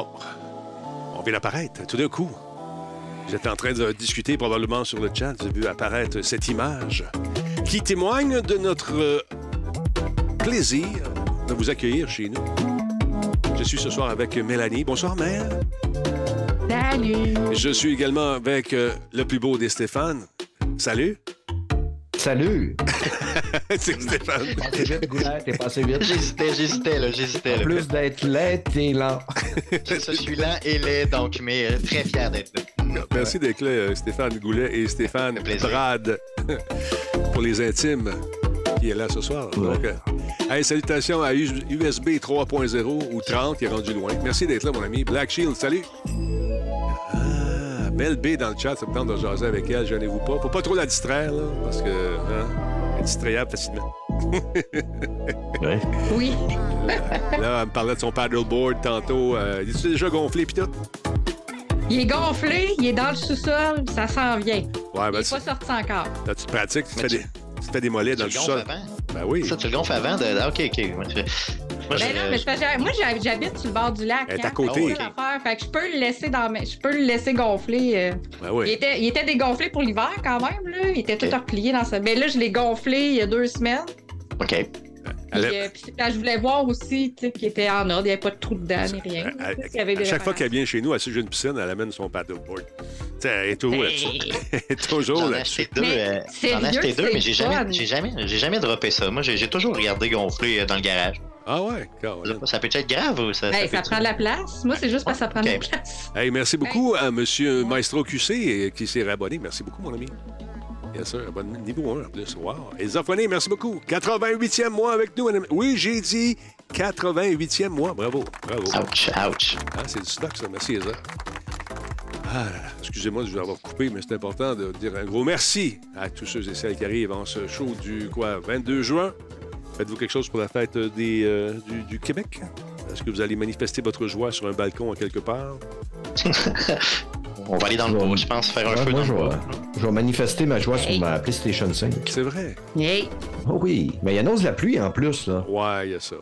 Oh, on vient d'apparaître tout d'un coup. Vous êtes en train de discuter probablement sur le chat. Vous avez vu apparaître cette image qui témoigne de notre euh, plaisir de vous accueillir chez nous. Je suis ce soir avec Mélanie. Bonsoir, mère. Salut. Je suis également avec euh, le plus beau des Stéphane. Salut. Salut! C'est Stéphane. Passé vite, Goulet, t'es passé vite. J'hésitais, j'hésitais, là, j'hésitais. En là. plus d'être laid, t'es lent. Je suis lent et laid, donc, mais euh, très fier d'être là. Merci d'être là, euh, Stéphane Goulet et Stéphane. Brad pour les intimes qui est là ce soir. Ouais. Donc, euh, hey, salutations à USB 3.0 ou 30 qui est rendu loin. Merci d'être là, mon ami. Black Shield, salut. Ah, Mel B dans le chat, ça me tente de jaser avec elle, gênez-vous pas. Faut pas trop la distraire, là, parce que hein, distrayable facilement. Ouais. Oui. Là, elle me parlait de son paddleboard tantôt. Euh, il est déjà gonflé pis tout? Il est gonflé, il est dans le sous-sol, ça s'en vient. Ouais, Il ben, n'est c'est- pas sorti encore. là, tu te pratiques, tu fais tu- des, tu fais des mollets dans Tu le le sol. gonfles avant? Ben oui. Ça, tu le gonfles avant de. Ah, OK, OK. Moi, Ben je- non, mais moi, j'hab- j'habite sur le bord du lac. Elle est à hein. côté. Fait que je peux le laisser dans mes... Je peux le laisser gonfler. euh. Ben Il, était, il était dégonflé pour l'hiver quand même, là. Il était tout replié dans ça. Mais là, je l'ai gonflé il y a deux semaines. OK. Puis, Elle- euh, puis je voulais voir aussi, tu sais, qu'il était en ordre, il n'y avait pas de trou dedans ni rien. À, à- avait à chaque fois qu'elle vient chez nous, que j'ai une piscine, elle amène son paddleboard. Tu sais, elle est toujours là-dessus. Hey. Elle est toujours J'en ai là-dessus. acheté deux. Mais euh, sérieux, J'en ai acheté deux, c'est mais j'ai jamais, j'ai jamais, j'ai jamais droppé ça. Moi, j'ai j'ai toujours regardé gonfler euh, dans le garage. Ah ouais, Caroline. Ça peut être grave ou ça? Hey, ça prend de la place. Moi, c'est juste parce que ça prend de la place. Hey, merci beaucoup à Monsieur Maestro QC euh, qui s'est rabonné. Merci beaucoup, mon ami. Bien sûr, abonnement niveau 1 en plus. Wow. Elsa Fournier, merci beaucoup. 88e mois avec nous. Oui, j'ai dit 88e mois. Bravo, bravo. Ouch, ouch. Ah, c'est du stock, ça. Merci, Elsa. Ah, là là. excusez-moi de vous avoir coupé, mais c'est important de dire un gros merci à tous ceux et celles qui arrivent en ce show du quoi, 22 juin. Faites-vous quelque chose pour la fête des, euh, du, du Québec? Est-ce que vous allez manifester votre joie sur un balcon à quelque part? On va aller dans le bois, je pense, faire un Ouais, feu moi, dans je le bois. je vais manifester ma joie Hey. sur ma PlayStation 5. C'est vrai. Hey. Oh oui, mais il annonce la pluie en plus, là. Ouais, il y a ça.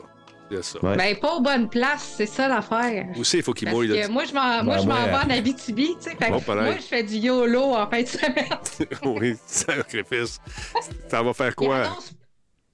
Il y a ça. Ouais. Ben, pas aux bonnes places, c'est ça l'affaire. Aussi, il faut qu'il mouille. moi, je m'en, moi, Ben, je m'en ouais. vais en Abitibi, tu sais. Bon, moi, je fais du YOLO en fin de semaine. oui, sacrifice. Ça va faire Il, quoi? annonce-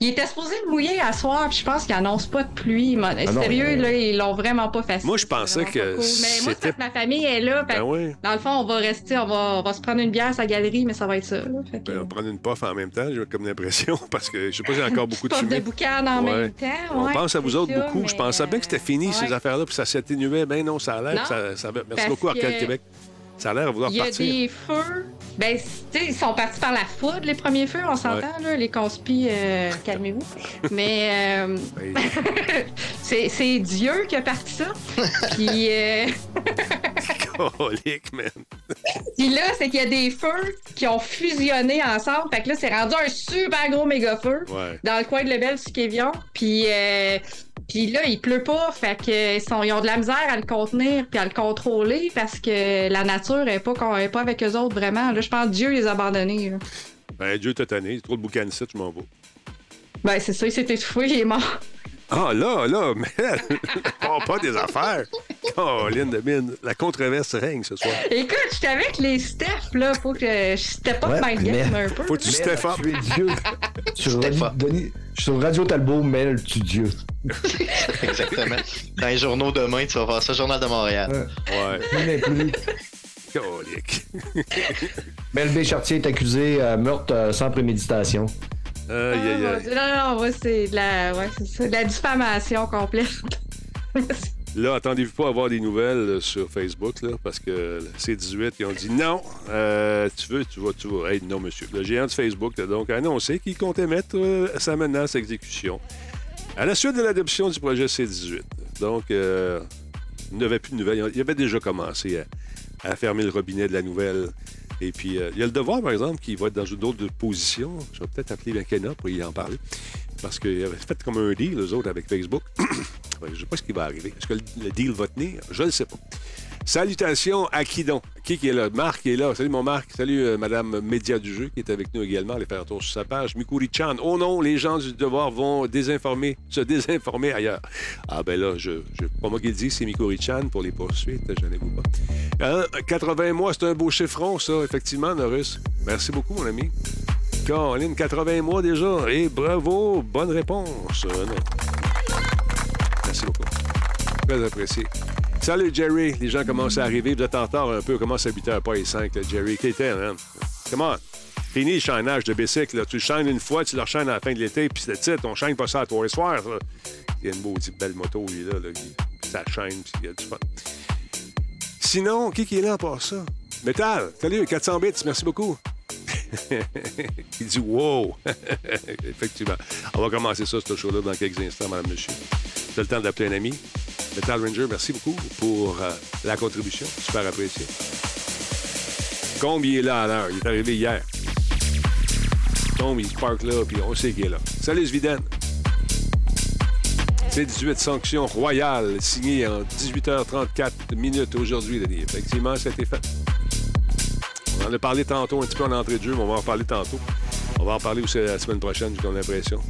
il était supposé de mouiller à soir, puis je pense qu'il annonce pas de pluie. Non, Sérieux, là, ils l'ont vraiment pas facile. Moi, je pensais que cool. Mais moi, c'est que ma famille est là. Ben oui. Dans le fond, on va rester, on va, on va se prendre une bière à sa galerie, mais ça va être ça. là. Fait que- Ben, on va prendre une puff en même temps, j'ai comme l'impression, parce que je sais pas s'il y a encore beaucoup de Puff de fumée. boucan en Ouais. même temps. On ouais, pense à vous autres ça, beaucoup. Je pensais bien que c'était fini, ouais. ces affaires-là, puis ça s'atténuait. Ben non, ça a l'air. Ça, Merci parce beaucoup, Arcade que- Québec. Ça a l'air à vouloir Il y a partir. des feux. Ben, tu sais, ils sont partis par la foudre, les premiers feux, on s'entend, là, les conspis, euh, calmez-vous. Mais euh, c'est c'est Dieu qui a parti ça. Puis, euh, colique, man. puis là, c'est qu'il y a des feux qui ont fusionné ensemble. Fait que là, c'est rendu un super gros méga feu Ouais. dans le coin de Lebel sur Kévion. Puis, euh, puis là, il pleut pas. Fait que ils, sont- ils ont de la misère à le contenir puis à le contrôler parce que la nature est pas, est pas avec eux autres vraiment. Là, je pense que Dieu les a abandonnés. là. Ben, Dieu t'a tanné. Trop de boucan je m'en vais. Ben, c'est ça, il s'est étouffé, il est mort. Ah, là, là, mais pas des affaires. Caroline de mine. La controverse règne ce soir. Écoute, j'étais avec les Steph, là. Faut que je step up Ouais, my game un peu. Faut que tu step up. Tu es Dieu. sur, Step up. Denis- sur Radio Talbot, mêle tu Dieu. Exactement. Dans les journaux demain, tu vas voir ça, Journal de Montréal. Ouais. Plus. Colique. Mel B. Chartier est accusé à meurtre euh, sans préméditation. Aïe, Ah, aïe, aïe. Non, non, c'est de la, ouais, de la diffamation complète. Là, attendez-vous pas à avoir des nouvelles euh, sur Facebook, là, parce que c'est 18 ils ont dit non, euh, tu veux, tu vas, tu vas. Hey, non, monsieur. Le géant de Facebook a donc annoncé qu'il comptait mettre euh, sa menace à exécution à la suite de l'adoption du projet C-18. Donc, euh, il n'y avait plus de nouvelles. Il avait déjà commencé à, à fermer le robinet de la nouvelle. Et puis, euh, il y a le devoir, par exemple, qui va être dans une autre position. Je vais peut-être appeler McKenna pour y en parler. Parce qu'ils avaient fait comme un deal, eux autres, avec Facebook. Je ne sais pas ce qui va arriver. Est-ce que le deal va tenir? Je ne le sais pas. Salutations à qui donc? Qui est là? Marc est là. Salut mon Marc. Salut euh, Madame Média du jeu qui est avec nous également. Allez faire un tour sur sa page. Mikuri-chan. Oh non, les gens du devoir vont désinformer, se désinformer ailleurs. Ah ben là, je, je pas moi qui le dis, c'est Mikuri-chan pour les poursuites. Je n'ai pas. Hein? 80 mois, c'est un beau chiffron, ça, effectivement, Norris. Merci beaucoup, mon ami. Caroline, 80 mois déjà. Et bravo, bonne réponse. Euh. Merci beaucoup. Très apprécié. Salut Jerry, les gens commencent à arriver. Vous êtes en retard un peu. Commence à 8h, pas les 5, là, Jerry? T'étais, hein? Comment? Fini le chaînage de bicycle. Tu le chaînes une fois, tu le chaînes à la fin de l'été, puis c'est titre. On chaîne pas ça à toi et soir. Il y a une maudite belle moto, lui, là. là qui- ça chaîne, puis il y a du fun. Sinon, qui qui est là part ça? Métal, salut, 400 bits, merci beaucoup. Il dit wow! Effectivement. On va commencer ça, ce show-là, dans quelques instants, madame, monsieur. C'est le temps d'appeler un ami. Metal Ranger, merci beaucoup pour euh, la contribution. Super apprécié. Combe, il est là à l'heure? Il est arrivé hier. Combe, il se là, puis on sait qu'il est là. Salut, Sviden. C'est 18 sanctions royales signées en 18h34 minutes aujourd'hui, Denis. Effectivement, ça a été fait. On en a parlé tantôt, un petit peu en entrée de jeu, mais on va en parler tantôt. On va en parler aussi la semaine prochaine, j'ai l'impression.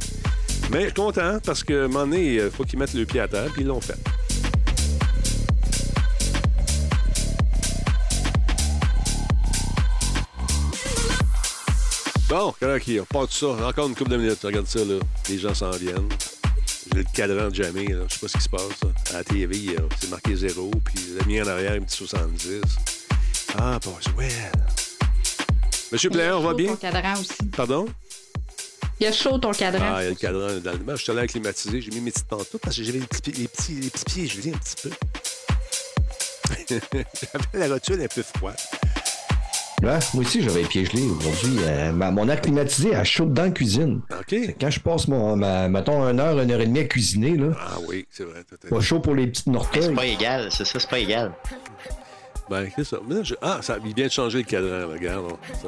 Mais je suis content parce que, à un moment donné, il faut qu'ils mettent le pied à terre, puis ils l'ont fait. Bon, qui on part de ça. Encore une couple de minutes. Regarde ça, là. Les gens s'en viennent. J'ai le cadran de jamais, là. Je sais pas ce qui se passe. À la TV, euh, c'est marqué zéro, puis le mien en arrière, un petit 70. Ah, Boswell. Monsieur Player, on va bien? Ton cadran aussi. Pardon? Il y a chaud ton cadran. Ah, il y a le cadran dans le. Je suis allé climatisé. J'ai mis mes petites pantoufles parce que j'avais les petits, les petits, les petits pieds gelés un petit peu. j'avais la rotule un peu froide. Ouais, moi aussi, j'avais les pieds gelés aujourd'hui. Euh, mon air climatisé a chaud dans la cuisine. OK. Quand je passe, mon, ma, mettons, une heure, une heure et demie à cuisiner, là, Ah oui, c'est vrai. pas chaud pour les petites orteils. c'est pas égal, c'est ça, c'est pas égal. Ben, c'est ça. Mais là, je- Ah, ça, il vient de changer le cadran, regarde. on- ça.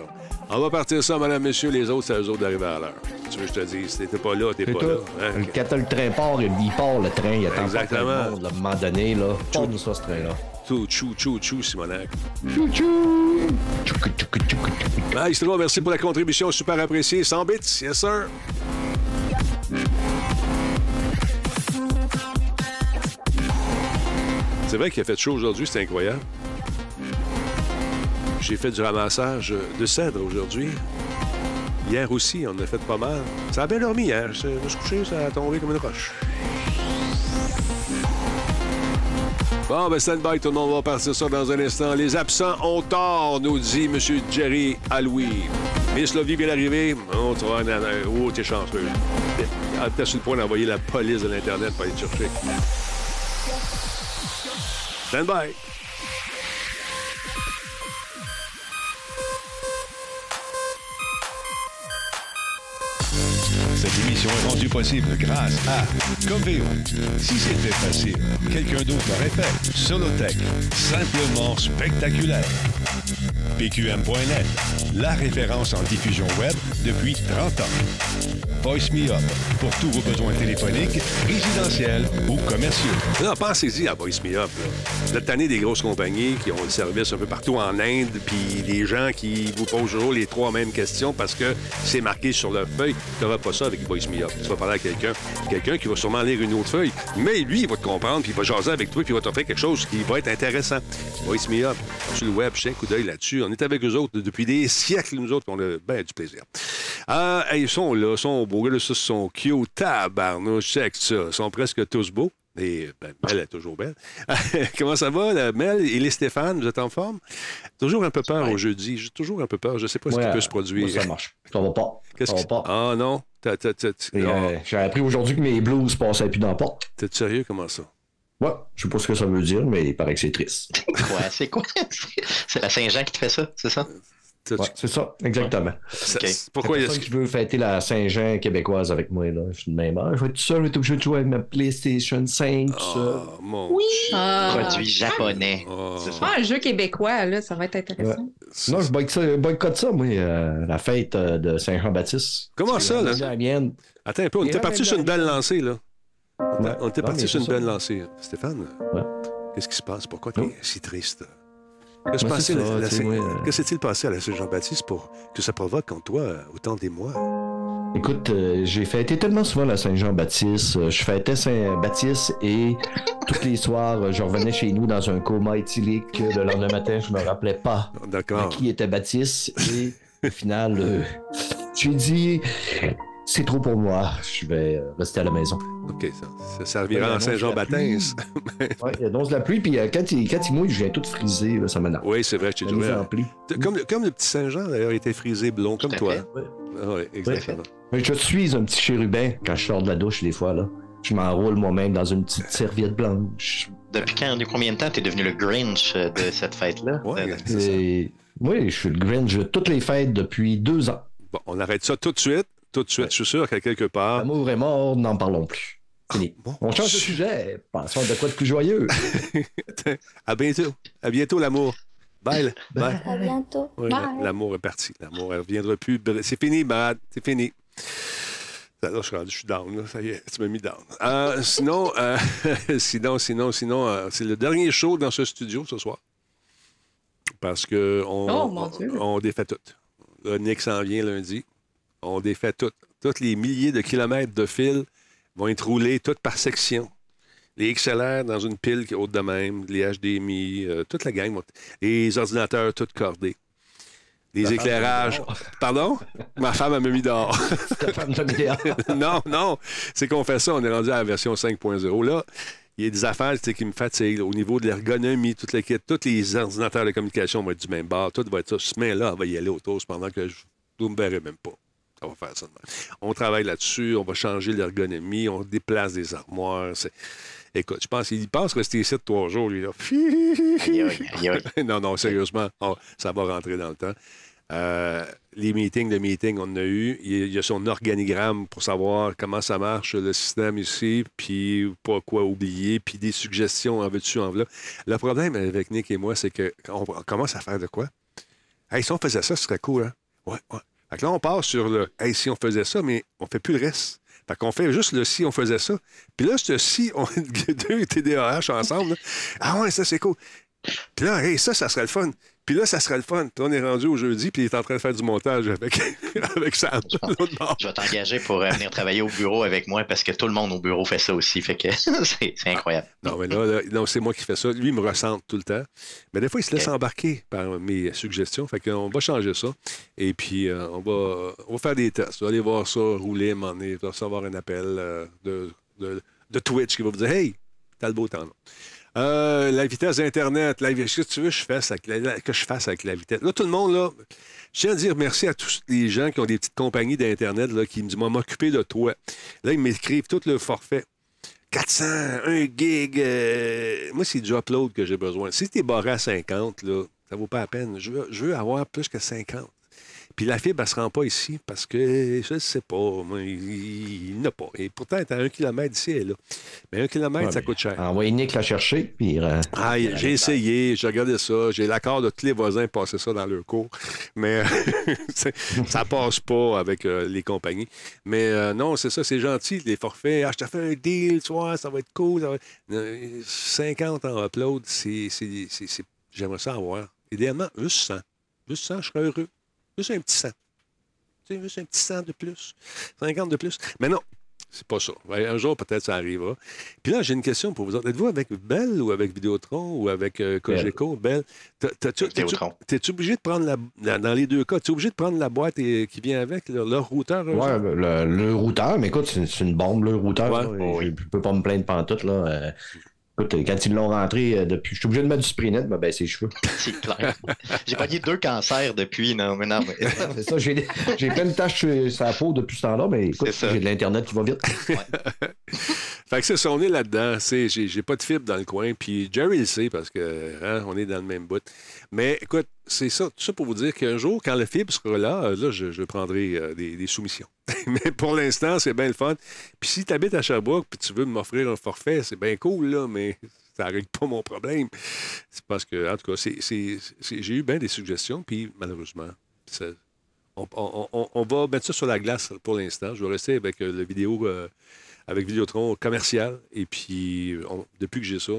On va partir ça, madame, monsieur. Les autres, c'est à eux autres d'arriver à l'heure. Tu veux que je te dise, si t'étais pas là, t'es pas tout. là. Hein? Le- Quand le train part, il part le train, il attend pas Exactement. de monde, là, à un moment donné, là. De ça, ce train-là. Tout, chou, chou, chou, Simonac. Tchoukou, tchoukou. Maestro, merci pour la contribution, super appréciée. 100 bits, yes sir. C'est vrai qu'il a fait chaud aujourd'hui, c'est incroyable. J'ai fait du ramassage de cèdre aujourd'hui. Hier aussi, on en a fait pas mal. Ça a bien dormi hier. Je me suis couché, ça a tombé comme une roche. Bon, ben stand-by, tout le monde va partir ça dans un instant. Les absents ont tort, nous dit M. Jerry Aloui. Miss Lovie vient d'arriver. Oh, tu nan- oh, t'es chanceux. Sur le point d'envoyer la police de l'Internet pour aller te chercher. Stand-by. Cette émission est rendue possible grâce à Coveo. Si c'était facile, quelqu'un d'autre l'aurait fait. Solotech, simplement spectaculaire. PQM.net, la référence en diffusion web depuis 30 ans. Voice Me Up, pour tous vos besoins téléphoniques, résidentiels ou commerciaux. Non, pensez-y à Voice Me Up. là. Vous êtes des grosses compagnies qui ont le service un peu partout en Inde, puis des gens qui vous posent toujours les trois mêmes questions parce que c'est marqué sur leur feuille. Tu n'auras pas ça avec Voice Me Up. Tu vas parler à quelqu'un, quelqu'un qui va sûrement lire une autre feuille, mais lui, il va te comprendre, puis il va jaser avec toi, puis il va t'offrir quelque chose qui va être intéressant. Voice Me Up, sur le web, j'ai un coup d'œil là-dessus. On est avec eux autres depuis des siècles, nous autres, on a du plaisir. Ah, ils sont là, sont beaux. Regarde ça, ils sont cute. Tabarnouche, check ça. Ils sont presque tous beaux. Et ben, Mel est toujours belle. Comment ça va, la Mel? Et les Stéphane? Vous êtes en forme? Toujours un peu peur au jeudi. J'ai toujours un peu peur. Je ne sais pas ce qui Ouais, peut se produire. moi, ça marche. Ça va pas. Qu'est-ce ça va pas. Ah non? T'as- t'as- t'as- Et, ah, euh, J'ai appris aujourd'hui que mes blues passaient plus dans la porte. T'es sérieux? Comment ça? Ouais, je sais pas ce que ça veut dire, mais il paraît que c'est triste. Quoi, c'est quoi? C'est la Saint-Jean qui te fait ça, c'est ça? Ouais, c'est ça, exactement. ça- Ok. Pourquoi il y a C'est pour ça que je veux fêter la Saint-Jean québécoise avec moi. Là. Je suis de même heure. Je vais être tout seul, je vais être obligé de jouer avec ma PlayStation 5, tout seul. Oh, mon Oui. Ah. Produit japonais. Oh. C'est ça. Ah, un jeu québécois, là, ça va être intéressant. Non, je boycotte ça, boycotte ça moi, euh, la fête euh, de Saint-Jean-Baptiste. Comment ça, là? C'est la mienne. Attends un peu, on était parti sur une belle lancée, là. Ouais. On était parti sur une ça. belle lancée. Stéphane? Ouais. Qu'est-ce qui se passe? Pourquoi tu es Oh. si triste? Que ça, la- s'est-il passé à la Saint-Jean-Baptiste pour que ça provoque en toi euh, autant d'émoi? Écoute, euh, j'ai fêté tellement souvent la Saint-Jean-Baptiste. euh, je fêtais Saint-Baptiste et tous les soirs, euh, je revenais chez nous dans un coma éthylique. Le lendemain matin, je me rappelais pas à qui était Baptiste. Et au final, euh, j'ai dit, c'est trop pour moi. Je vais euh, rester à la maison. OK, ça, ça servira en de Saint-Jean-Baptiste. Ouais, il annonce de la pluie, puis euh, quand, il, quand il mouille, je viens tout frisé. là, ça m'énerve. Oui, c'est vrai, je t'ai pli. Comme, le- comme le petit Saint-Jean, d'ailleurs, était frisé blond, comme toi. fait. Ah oui, exactement. Mais je suis un petit chérubin quand je sors de la douche des fois. là. Je m'enroule moi-même dans une petite serviette blanche. Depuis quand, depuis combien de temps t'es devenu le Grinch euh, de cette fête-là? Ouais, Euh, c'est ça. Et... Oui, je suis le Grinch de toutes les fêtes depuis deux ans. Bon, on arrête ça tout de suite. Tout de suite. Ouais. Je suis sûr qu'à quelque part. L'amour est mort, n'en parlons plus. Fini. Bon. On change de sujet. Passons de quoi de plus joyeux. À bientôt. À bientôt, l'amour. Bye. À bientôt. Oui, l'amour est parti. L'amour, elle ne reviendra plus. C'est fini, Brad. C'est fini. Là, je suis rendu, je suis down. là. Ça y est, tu m'as mis down. Euh, sinon, euh, sinon, sinon, sinon, euh, c'est le dernier show dans ce studio ce soir. Parce que on, Oh, mon Dieu. on, on défait tout. Là, Nick s'en vient lundi. On défait tout. Tous les milliers de kilomètres de fils vont être roulés, toutes par section. Les XLR dans une pile qui est haute de même, les HDMI, euh, toute la gang. Les ordinateurs, tous cordés. Les éclairages. Pardon? Ma femme a mis dehors. Lemire. non, non. C'est qu'on fait ça. On est rendu à la version 5.0. Là, il y a des affaires qui me fatiguent. au niveau de l'ergonomie, toute la kit, tous les ordinateurs de communication vont être du même bord. Tout va être ça. Ce main-là, on va y aller autour pendant que je ne me verrai même pas. On va faire ça de même. On travaille là-dessus. On va changer l'ergonomie. On déplace des armoires. Écoute, je pense qu'il pense rester ici de trois jours, lui. Là. non, non, sérieusement, oh, ça va rentrer dans le temps. Euh, les meetings, le meeting, on en a eu. Il y a- son organigramme pour savoir comment ça marche, le système ici, puis pas quoi oublier, puis des suggestions en veux-tu, en. Le problème avec Nick et moi, c'est qu'on on commence à faire de quoi? Hey, si on faisait ça, ce serait cool, hein? Ouais, ouais. Fait que là, on part sur le Hey, si on faisait ça, mais on fait plus le reste. Fait qu'on fait juste le si on faisait ça. Puis là, ce si, on deux TDAH ensemble. Ah ouais, ça, c'est cool. Puis là, hey, ça, ça serait le fun. Puis là, ça serait le fun. On est rendu au jeudi, puis il est en train de faire du montage avec, avec Sam. Je vais t'engager pour euh, venir travailler au bureau avec moi parce que tout le monde au bureau fait ça aussi. Fait que c'est incroyable. Non, mais là, là, non, c'est moi qui fais ça. Lui, il me ressente tout le temps. Mais des fois, il se laisse embarquer par mes suggestions. Fait qu'on va changer ça. Et puis, euh, on, va, on va faire des tests. On va aller voir ça rouler, m'en on va recevoir un appel euh, de, de, de Twitch qui va vous dire Hey, t'as le beau temps. là. Euh, la vitesse d'Internet, la, qu'est-ce que tu veux je, fasse avec la- que je fasse avec la vitesse? Là, tout le monde, là, je tiens à dire merci à tous les gens qui ont des petites compagnies d'Internet qui me disent, moi, m'occuper de toi. Là, ils m'écrivent tout le forfait. 400, 1 gig. euh, moi, c'est du upload que j'ai besoin. Si tu es barré à 50, là, ça vaut pas la peine. Je veux avoir plus que 50. Puis la fibre, elle ne se rend pas ici parce que je ne sais pas. Moi, il, il n'a pas. Et pourtant, elle est à un kilomètre d'ici, elle est là. Mais un kilomètre, Ouais, ça coûte cher. Envoyez Nick la chercher, puis euh, Ah, j'ai essayé, j'ai regardé ça, j'ai l'accord de tous les voisins passer ça dans leur cours, mais ça passe pas avec euh, les compagnies. Mais euh, non, c'est ça, c'est gentil, les forfaits. Ah, je te fais un deal, tu vois, ça va être cool. ça va- Euh, 50 en upload, c'est- j'aimerais ça avoir. Idéalement, juste 100. Juste 100, je serais heureux. Juste un petit 100. Tu sais, juste un petit 100 de plus. 50 de plus. Mais non, c'est pas ça. Ouais, Un jour, peut-être, ça arrivera. Puis là, j'ai une question pour vous autres. Êtes-vous avec Bell ou avec Vidéotron ou avec euh, Cogeco? Bell. T'es-tu obligé de prendre la. dans- Dans les deux cas, tu es obligé de prendre la boîte et- qui vient avec, leur, leur routeur? eux Ouais, autres? le, le routeur, mais écoute, c'est une bombe, le routeur. Ouais. là. Oh, oui. Je peux pas me plaindre pantoute, là. Euh, écoute, quand ils l'ont rentré, euh, depuis, je suis obligé de mettre du spray net, ben, ben c'est les cheveux. C'est clair. J'ai pogné deux cancers depuis. Non, mais non, mais- c'est ça, j'ai plein de taches sur sa peau depuis ce temps-là, mais écoute, C'est ça. j'ai de l'Internet qui va vite. Fait que c'est ça, on est là-dedans. C'est- J'ai j'ai pas de fibre dans le coin. Puis Jerry le sait parce que hein, on est dans le même bout. Mais écoute, c'est ça, tout ça pour vous dire qu'un jour, quand le fibre sera là, euh, là, je, prendrai euh, des, soumissions. Mais pour l'instant, c'est bien le fun. Puis si tu habites à Sherbrooke puis tu veux m'offrir un forfait, c'est bien cool, là, mais ça ne règle pas mon problème. C'est parce que, en tout cas, j'ai eu bien des suggestions, puis malheureusement, on, va mettre ça sur la glace pour l'instant. Je vais rester avec euh, le vidéo, euh, avec Vidéotron commercial. Et puis, depuis que j'ai ça,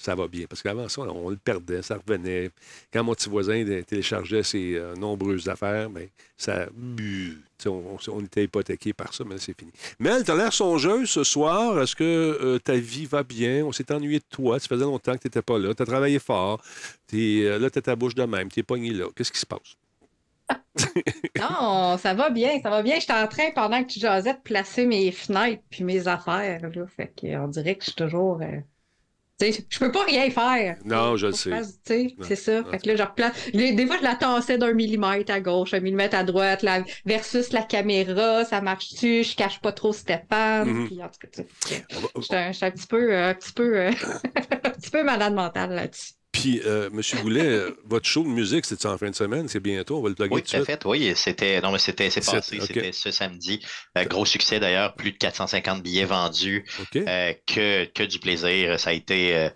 ça va bien. Parce qu'avant ça, on le perdait, ça revenait. Quand mon petit voisin téléchargeait ses euh, nombreuses affaires, bien, ça. On, on, était hypothéqué par ça, mais c'est fini. Mel, tu as l'air songeuse ce soir. Est-ce que euh, ta vie va bien? On s'est ennuyé de toi. Ça faisait longtemps que tu n'étais pas là. Tu as travaillé fort. Es, euh, là, tu as ta bouche de même. Tu es pogné là. Qu'est-ce qui se passe? non, ça va bien, ça va bien. J'étais en train, pendant que tu jasais, de placer mes fenêtres puis mes affaires. Là. Fait qu'on dirait que je suis toujours je peux pas rien faire. Non, je le sais. C'est ça. Fait que là, je replace. Des fois, je la tassais d'un millimètre à gauche, un millimètre à droite, la... versus la caméra, ça marche-tu, je cache pas trop Stéphane. Mm Puis, en tout cas, je suis un, petit peu, un petit peu, euh, un petit peu malade mentale là-dessus. Puis, euh, M. Goulet, euh, votre show de musique, c'est en fin de semaine? C'est bientôt? On va le plugger Oui, tout à fait. Oui, c'était, non, mais c'était, c'est passé. C'était ce samedi. Euh, gros succès d'ailleurs. Plus de 450 billets vendus. que, que du plaisir. Ça a été,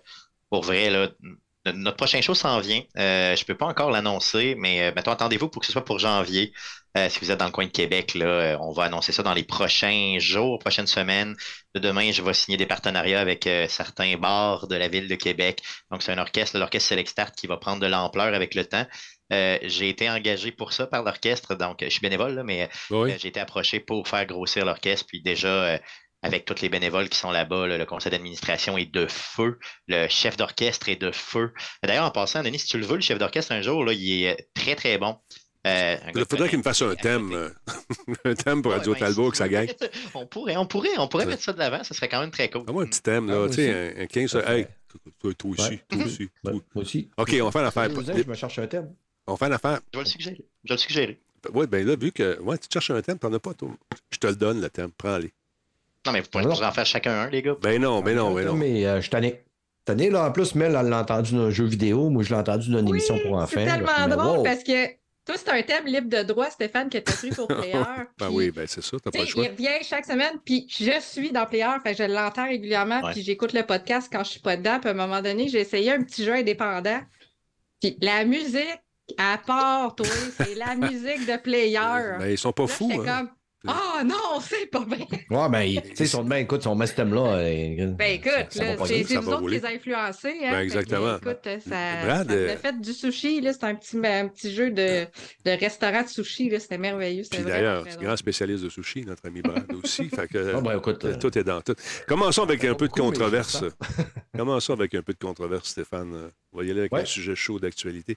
pour vrai, là, notre prochain show s'en vient. je ne peux pas encore l'annoncer, mais mettons, attendez-vous pour que ce soit pour janvier. Euh, si vous êtes dans le coin de Québec, là, euh, on va annoncer ça dans les prochains jours, prochaines semaines. De demain, je vais signer des partenariats avec euh, certains bars de la ville de Québec. Donc, c'est un orchestre, l'orchestre Select Start, qui va prendre de l'ampleur avec le temps. j'ai été engagé pour ça par l'orchestre, donc je suis bénévole, mais j'ai été approché pour faire grossir l'orchestre. Puis déjà, avec tous les bénévoles qui sont là-bas. le conseil d'administration est de feu. Le chef d'orchestre est de feu. D'ailleurs, en passant, Denis, si tu le veux, le chef d'orchestre, un jour, là, il est très, très bon. Euh, il faudrait qu'il me fasse un thème. Euh, un thème pour Radio Talbot que ça gagne. On pourrait, on pourrait, on pourrait mettre ça de l'avant, ça serait quand même très cool. Ah, un petit thème, là, ah, tu sais, un, 15. Hey, toi, aussi, toi aussi. Moi aussi. OK, on fait l'affaire. Je me cherche un thème. On fait l'affaire. Je vais le suggérer. Je vais le suggérer. Oui, bien là, vu que ouais, tu cherches un thème, tu n'en as pas, toi. Je te le donne, le thème. Prends-les. Non, mais vous pourrez en faire chacun un, les gars. Ben non, ben non, ben non. Mais euh, je t'en ai. Tanné, là, en plus, Mel, elle l'a entendu dans un jeu vidéo. Moi, je l'ai entendu dans une émission pour enfants. C'est tellement drôle parce que toi, c'est un thème libre de droit, Stéphane, que tu as pris pour Player. ben oui, ben c'est ça, t'as pas le choix. Il revient chaque semaine, puis je suis dans Player, fait je l'entends régulièrement, puis j'écoute le podcast quand je suis pas dedans, puis à un moment donné, j'ai essayé un petit jeu indépendant. Puis la musique, à part, toi, c'est la musique de Player. Ben, ils sont pas fous. Hein. Ah oh, non, c'est pas vrai. Ouais, ben, tu sais, son demain, écoute, son ce thème-là. Euh, ben écoute, c'est nous autres qui les a influencés. Hein, ben, exactement. écoute, ça, Brad, ça euh, fait du sushi, là. C'est un petit, un petit jeu de, de restaurant de sushi, là. C'était merveilleux. D'ailleurs, c'est grand spécialiste de sushi, notre ami Brad aussi. fait que, oh, ben, écoute, euh, tout est dans tout. Commençons avec un peu de controverse. Commençons avec un peu de controverse, Stéphane. On va y aller avec un sujet chaud d'actualité.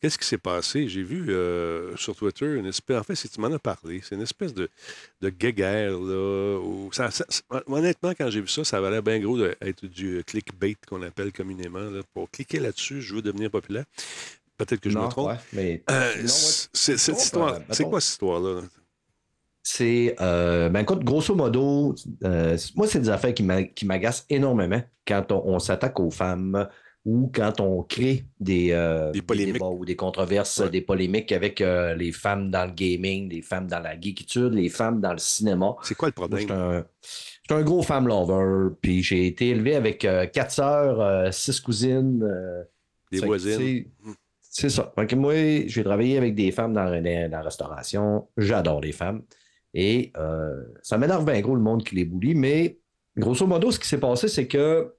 Qu'est-ce qui s'est passé? J'ai vu euh, sur Twitter une espèce. En fait, tu m'en as parlé, c'est une espèce de, de guéguerre. Là, honnêtement, quand j'ai vu ça, ça valait bien gros d'être du clickbait qu'on appelle communément. Là, pour cliquer là-dessus, je veux devenir populaire. Peut-être que je me trompe. mais... Euh, c'est, cette histoire, c'est quoi cette histoire-là? C'est, euh, ben écoute, grosso modo, moi, c'est des affaires qui m'agacent énormément quand on s'attaque aux femmes ou quand on crée des, euh, débats ou des controverses, des polémiques avec euh, les femmes dans le gaming, les femmes dans la geekitude, les femmes dans le cinéma. C'est quoi le problème? Je suis un, gros femme lover, puis j'ai été élevé avec euh, quatre sœurs, six cousines. des voisines. C'est ça. Donc, moi, j'ai travaillé avec des femmes dans, dans la restauration. J'adore les femmes. Et ça m'énerve bien gros le monde qui les boulie, mais grosso modo, ce qui s'est passé, c'est que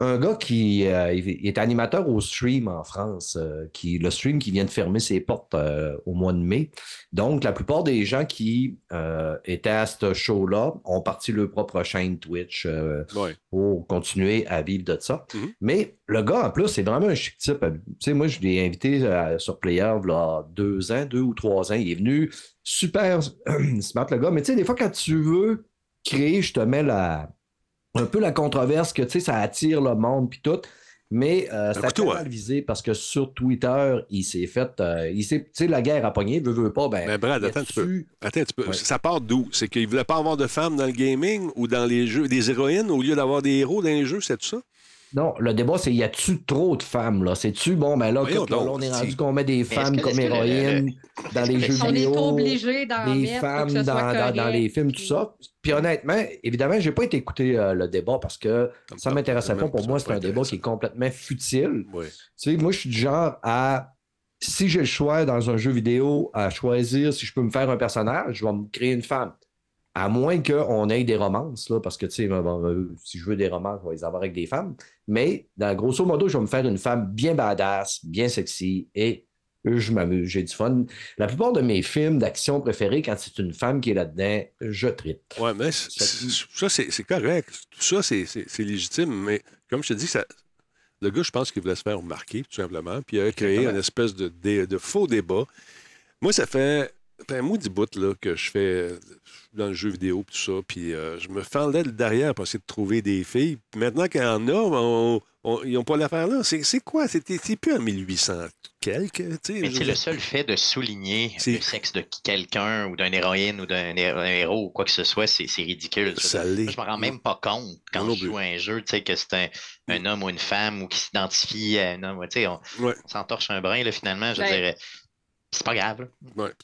un gars qui euh, est animateur au stream en France, euh, qui, le stream qui vient de fermer ses portes euh, au mois de mai. Donc, la plupart des gens qui étaient à ce show-là ont parti leur propre chaîne Twitch pour continuer à vivre de ça. Mm-hmm. Mais le gars, en plus, c'est vraiment un chic type. Tu sais, moi, je l'ai invité sur Player il deux ans, deux ou trois ans. Il est venu super smart, le gars. Mais tu sais, des fois, quand tu veux créer, je te mets la un peu la controverse que, tu sais, ça attire le monde puis tout. Mais euh, ça a mal visé parce que sur Twitter, il s'est fait. Euh, il tu sais, la guerre a pogné, veut, veut pas. Ben, Mais Brad, attends un petit peu. Attends un petit peu. Ça part d'où? C'est qu'il voulait pas avoir de femmes dans le gaming ou dans les jeux, des héroïnes au lieu d'avoir des héros dans les jeux, c'est tout ça? Non, le débat, c'est y a-tu trop de femmes, là? C'est-tu, bon, ben là, on est rendu qu'on met des femmes comme héroïnes dans les jeux vidéo. On est obligé d'en Des femmes dans, dans, les films, tout ça. Puis honnêtement, évidemment, j'ai pas été écouter euh, le débat parce que ça m'intéressait pas. Pour moi, c'est un débat qui est complètement futile. Tu sais, moi, je suis du genre à si j'ai le choix dans un jeu vidéo à choisir si je peux me faire un personnage, je vais me créer une femme. À moins qu'on ait des romances, là, parce que, tu sais, euh, si je veux des romances, je vais les avoir avec des femmes. Mais, dans, grosso modo, je vais me faire une femme bien badass, bien sexy et je m'amuse, j'ai du fun. La plupart de mes films d'action préférés, quand c'est une femme qui est là-dedans, je tripe. Oui, mais ça, c'est correct. Tout ça, c'est légitime. Mais comme je te dis, ça, le gars, je pense qu'il voulait se faire remarquer, tout simplement. Puis il a créé une espèce de, de faux débat. Moi, ça fait un mois bout là, que je fais dans le jeu vidéo tout ça, puis euh, je me fendais derrière pour essayer de trouver des filles. Puis maintenant qu'il y en a, ils n'ont pas l'affaire là. C'est quoi? C'est plus en 1800 quelques. Mais c'est le seul fait de souligner le sexe de quelqu'un ou d'une héroïne ou d'un héros ou quoi que ce soit, c'est ridicule. Ça je me rends même pas compte quand je joue à un jeu que c'est un, homme ou une femme ou qui s'identifie à un homme. On, on s'entorche un brin, là, finalement. Je ben, dirais c'est pas grave.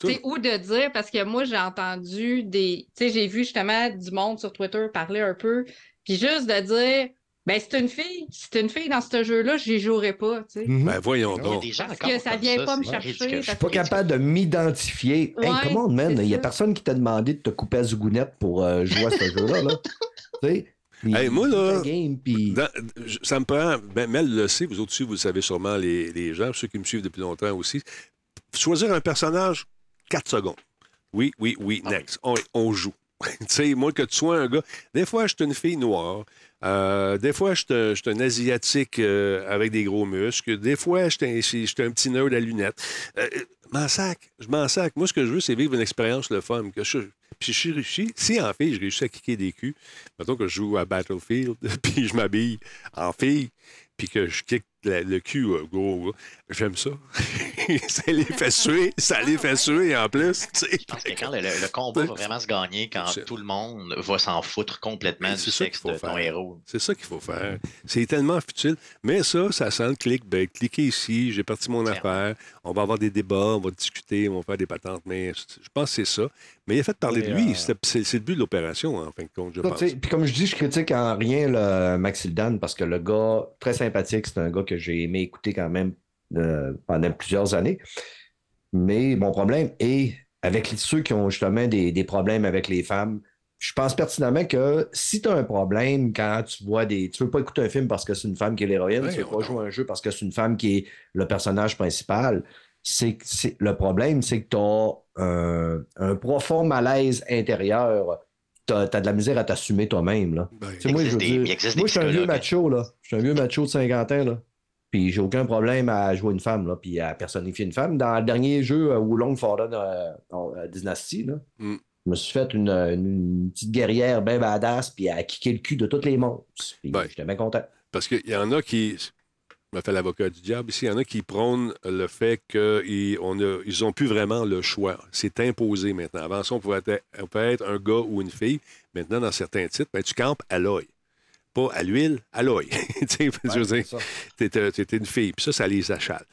C'est ou de dire, parce que moi, j'ai entendu des. Tu sais, j'ai vu justement du monde sur Twitter parler un peu, puis juste de dire. Ben, c'est une fille. C'est une fille dans ce jeu-là, je n'y jouerai pas. Tu sais. Mhm. Ben, voyons donc. Parce que ça vient pas me chercher. Je suis pas capable de m'identifier. Hey, comment, man? Il n'y a personne qui t'a demandé de te couper à Zougounette pour euh, jouer à ce jeu-là. Là. tu sais? Hey, moi, là, ça me prend. Ben, Mel le sait, vous autres aussi, vous le savez sûrement, les, les gens, ceux qui me suivent depuis longtemps aussi choisir un personnage, 4 secondes. Oui, oui, oui, ah next. On, joue. tu sais, moi, que tu sois un gars. Des fois, je suis une fille noire. Euh, des fois, je suis un Asiatique euh, avec des gros muscles. Des fois, je suis un, petit nerd à lunettes. Euh, m'en sac. Je m'en sac. Moi, ce que je veux, c'est vivre une expérience le fun. Que je, puis je réussi. Si en fille, je réussis à kicker des culs, mettons que je joue à Battlefield, puis je m'habille en fille, puis que je kick le cul, euh, gros, j'aime ça. ça les fait suer, ça les fait suer en plus. Je pense que quand le, combat va vraiment se gagner, quand tout le monde va s'en foutre complètement du sexe de ton héros. C'est ça qu'il faut faire. C'est tellement futile. Mais ça, ça sent le clic. Ben, cliquez ici, j'ai parti mon affaire. On va avoir des débats, on va discuter, on va faire des patentes. Mais je pense que c'est ça. Mais il a fait parler de lui. Euh, c'est le but de l'opération, en fin de compte, je pense. Puis comme je dis, je critique en rien le Maxildan parce que le gars, très sympathique, c'est un gars que j'ai aimé écouter quand même euh, pendant plusieurs années. Mais mon problème est avec ceux qui ont justement des, problèmes avec les femmes. Je pense pertinemment que si tu as un problème quand tu vois des. Tu veux pas écouter un film parce que c'est une femme qui est l'héroïne, tu veux pas jouer un jeu parce que c'est une femme qui est le personnage principal. C'est, le problème, c'est que tu as un, profond malaise intérieur tu as, de la misère à t'assumer toi-même. Là. Ben, moi, je moi, je suis un vieux macho, là. Je suis un vieux macho de 50 ans, là. Puis j'ai aucun problème à jouer une femme, là, puis à personnifier une femme. Dans le dernier jeu, où Long Fallen euh, euh, Dynasty, là, mm. je me suis fait une, petite guerrière bien badass, puis à kicker le cul de toutes les monstres. Puis ben, j'étais bien content. Parce qu'il y en a qui. Je me fait l'avocat du diable ici. Il y en a qui prônent le fait qu'ils n'ont plus vraiment le choix. C'est imposé maintenant. Avant ça, on pouvait être, on pouvait être un gars ou une fille. Maintenant, dans certains titres, ben, tu campes à l'œil pas à l'huile, à l'oeil. tu étais une fille, puis ça, ça les achale.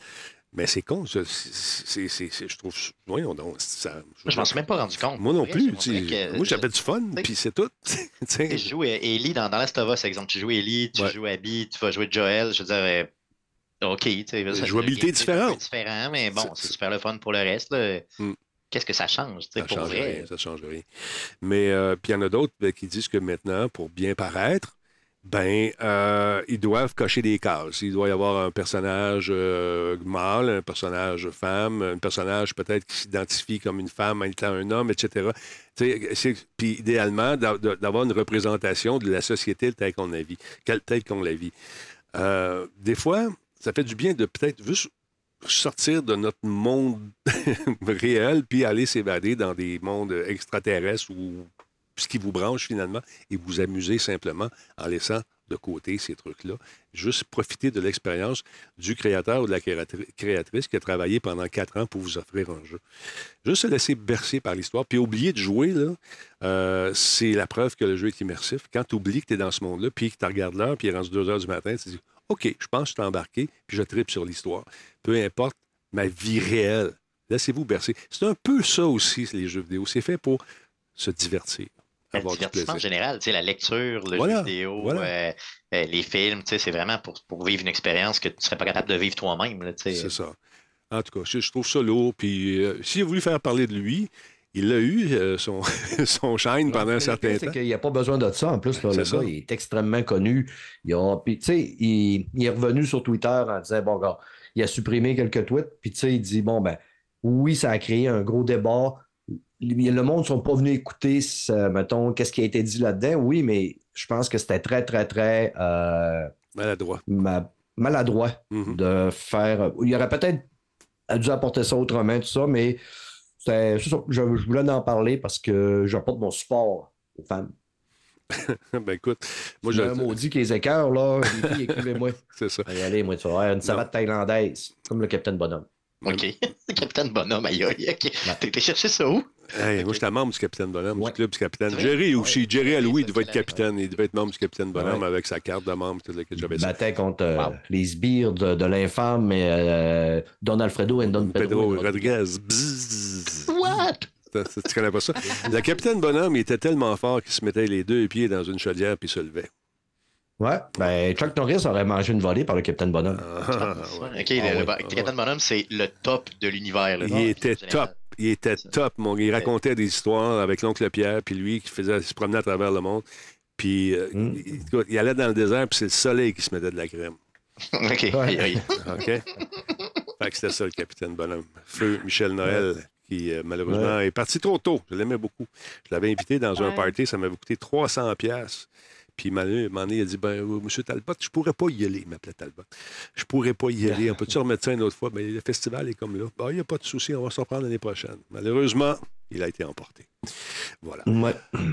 Mais c'est con, c'est, je trouve. Voyons donc. Ça, je, je m'en suis même pas rendu compte. Moi non plus. moi, j'avais du fun, puis c'est tout. je joue Ellie dans, dans Last of Us, exemple. Tu joues Ellie, tu joues Abby, tu vas jouer Joel. Je veux dire, euh, OK. La jouabilité est différente. différent, mais bon, c'est super le fun pour le reste. Hmm. Qu'est-ce que ça change, ça pour change vrai? Rien, ça change rien. Mais euh, puis il y en a d'autres ben, qui disent que maintenant, pour bien paraître, ben, euh, ils doivent cocher des cases. Il doit y avoir un personnage euh, mâle, un personnage femme, un personnage peut-être qui s'identifie comme une femme en étant un homme, etc. Puis idéalement, d'avoir une représentation de la société telle qu'on la vit. Telle qu'on la vit. Euh, des fois, ça fait du bien de peut-être juste sortir de notre monde réel puis aller s'évader dans des mondes extraterrestres ou ce qui vous branche finalement, et vous amuser simplement en laissant de côté ces trucs-là. Juste profiter de l'expérience du créateur ou de la créatrice qui a travaillé pendant quatre ans pour vous offrir un jeu. Juste se laisser bercer par l'histoire, puis oublier de jouer, là, euh, c'est la preuve que le jeu est immersif. Quand tu oublies que tu es dans ce monde-là, puis que tu regardes l'heure, puis il est rendu 2 heures du matin, tu te dis OK, je pense que je suis embarqué, puis je tripe sur l'histoire. Peu importe ma vie réelle. Laissez-vous bercer. C'est un peu ça aussi, les jeux vidéo. C'est fait pour se divertir. Le divertissement en général, la lecture, le jeu vidéo, euh, euh, les films, c'est vraiment pour, pour, vivre une expérience que tu ne serais pas capable de vivre toi-même. C'est ça. En tout cas, je, trouve ça lourd. Puis, euh, s'il a voulu faire parler de lui, il a eu, euh, son, son shine pendant un certain temps. C'est qu'il n'y a pas besoin de ça. En plus, le gars, il est extrêmement connu. Il, il, il, est revenu sur Twitter en disant, bon, gars, il a supprimé quelques tweets, puis tu sais, il dit, bon, ben, oui, ça a créé un gros débat. Le monde ne sont pas venus écouter, mettons, qu'est-ce qui a été dit là-dedans. Oui, mais je pense que c'était très, très, très... Euh, maladroit. maladroit mm-hmm. de faire... Il aurait peut-être dû apporter ça autrement, tout ça, mais ça. Je, voulais en parler parce que j'apporte mon support aux femmes. ben écoute, moi j'ai un maudit qui les écœurs, là. écrivez-moi. C'est ça. Allez, allez, moi, tu vas une savate thaïlandaise, comme le capitaine Bonhomme. OK. Capitaine Bonhomme, aïe, aïe. OK. T'es cherché ça où? Hey, moi, j'étais membre du Capitaine Bonhomme, du club du Capitaine. Jerry aussi. Jerry Aloui devait être capitaine. Il devait être membre du Capitaine Bonhomme avec sa carte de membre. Tout que j'avais Il battait contre euh, les sbires de, de l'infâme, mais euh, Don Alfredo et Don Pedro. Pedro Rodriguez. What? Tu connais pas ça? Le Capitaine Bonhomme, il était tellement fort qu'il se mettait les deux pieds dans une chaudière puis se levait. Ouais, ben Chuck Norris aurait mangé une volée par le Capitaine Bonhomme. Ah, OK, le, ah, Capitaine Bonhomme, c'est le top de l'univers. Il était top. Il était top, mon Il racontait des histoires avec l'oncle Pierre, puis lui qui faisait se promenait à travers le monde. Puis euh, hmm. il, allait dans le désert, puis c'est le soleil qui se mettait de la crème. OK. OK? Fait que c'était ça, le capitaine Bonhomme. Feu Michel Noël, qui euh, malheureusement est parti trop tôt. Je l'aimais beaucoup. Je l'avais invité dans un party, ça m'avait coûté 300 pièces puis Manu, il a dit ben, euh, Monsieur Talbot, je pourrais pas y aller. Il m'appelait Talbot. Je pourrais pas y aller. On peut-tu remettre ça une autre fois? Mais ben, le festival est comme là. Ben, il n'y a pas de souci, on va s'en prendre l'année prochaine. Malheureusement, il a été emporté. Voilà.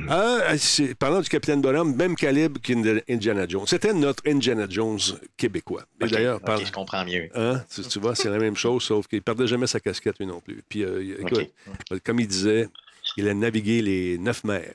Ah, parlant du capitaine Bonhomme, même calibre qu'Indiana Jones. C'était notre Indiana Jones québécois. d'ailleurs, je comprends mieux. Hein? Tu, vois, c'est la même chose, sauf qu'il ne perdait jamais sa casquette, lui non plus. Puis, euh, écoute, comme il disait, il a navigué les neuf mers.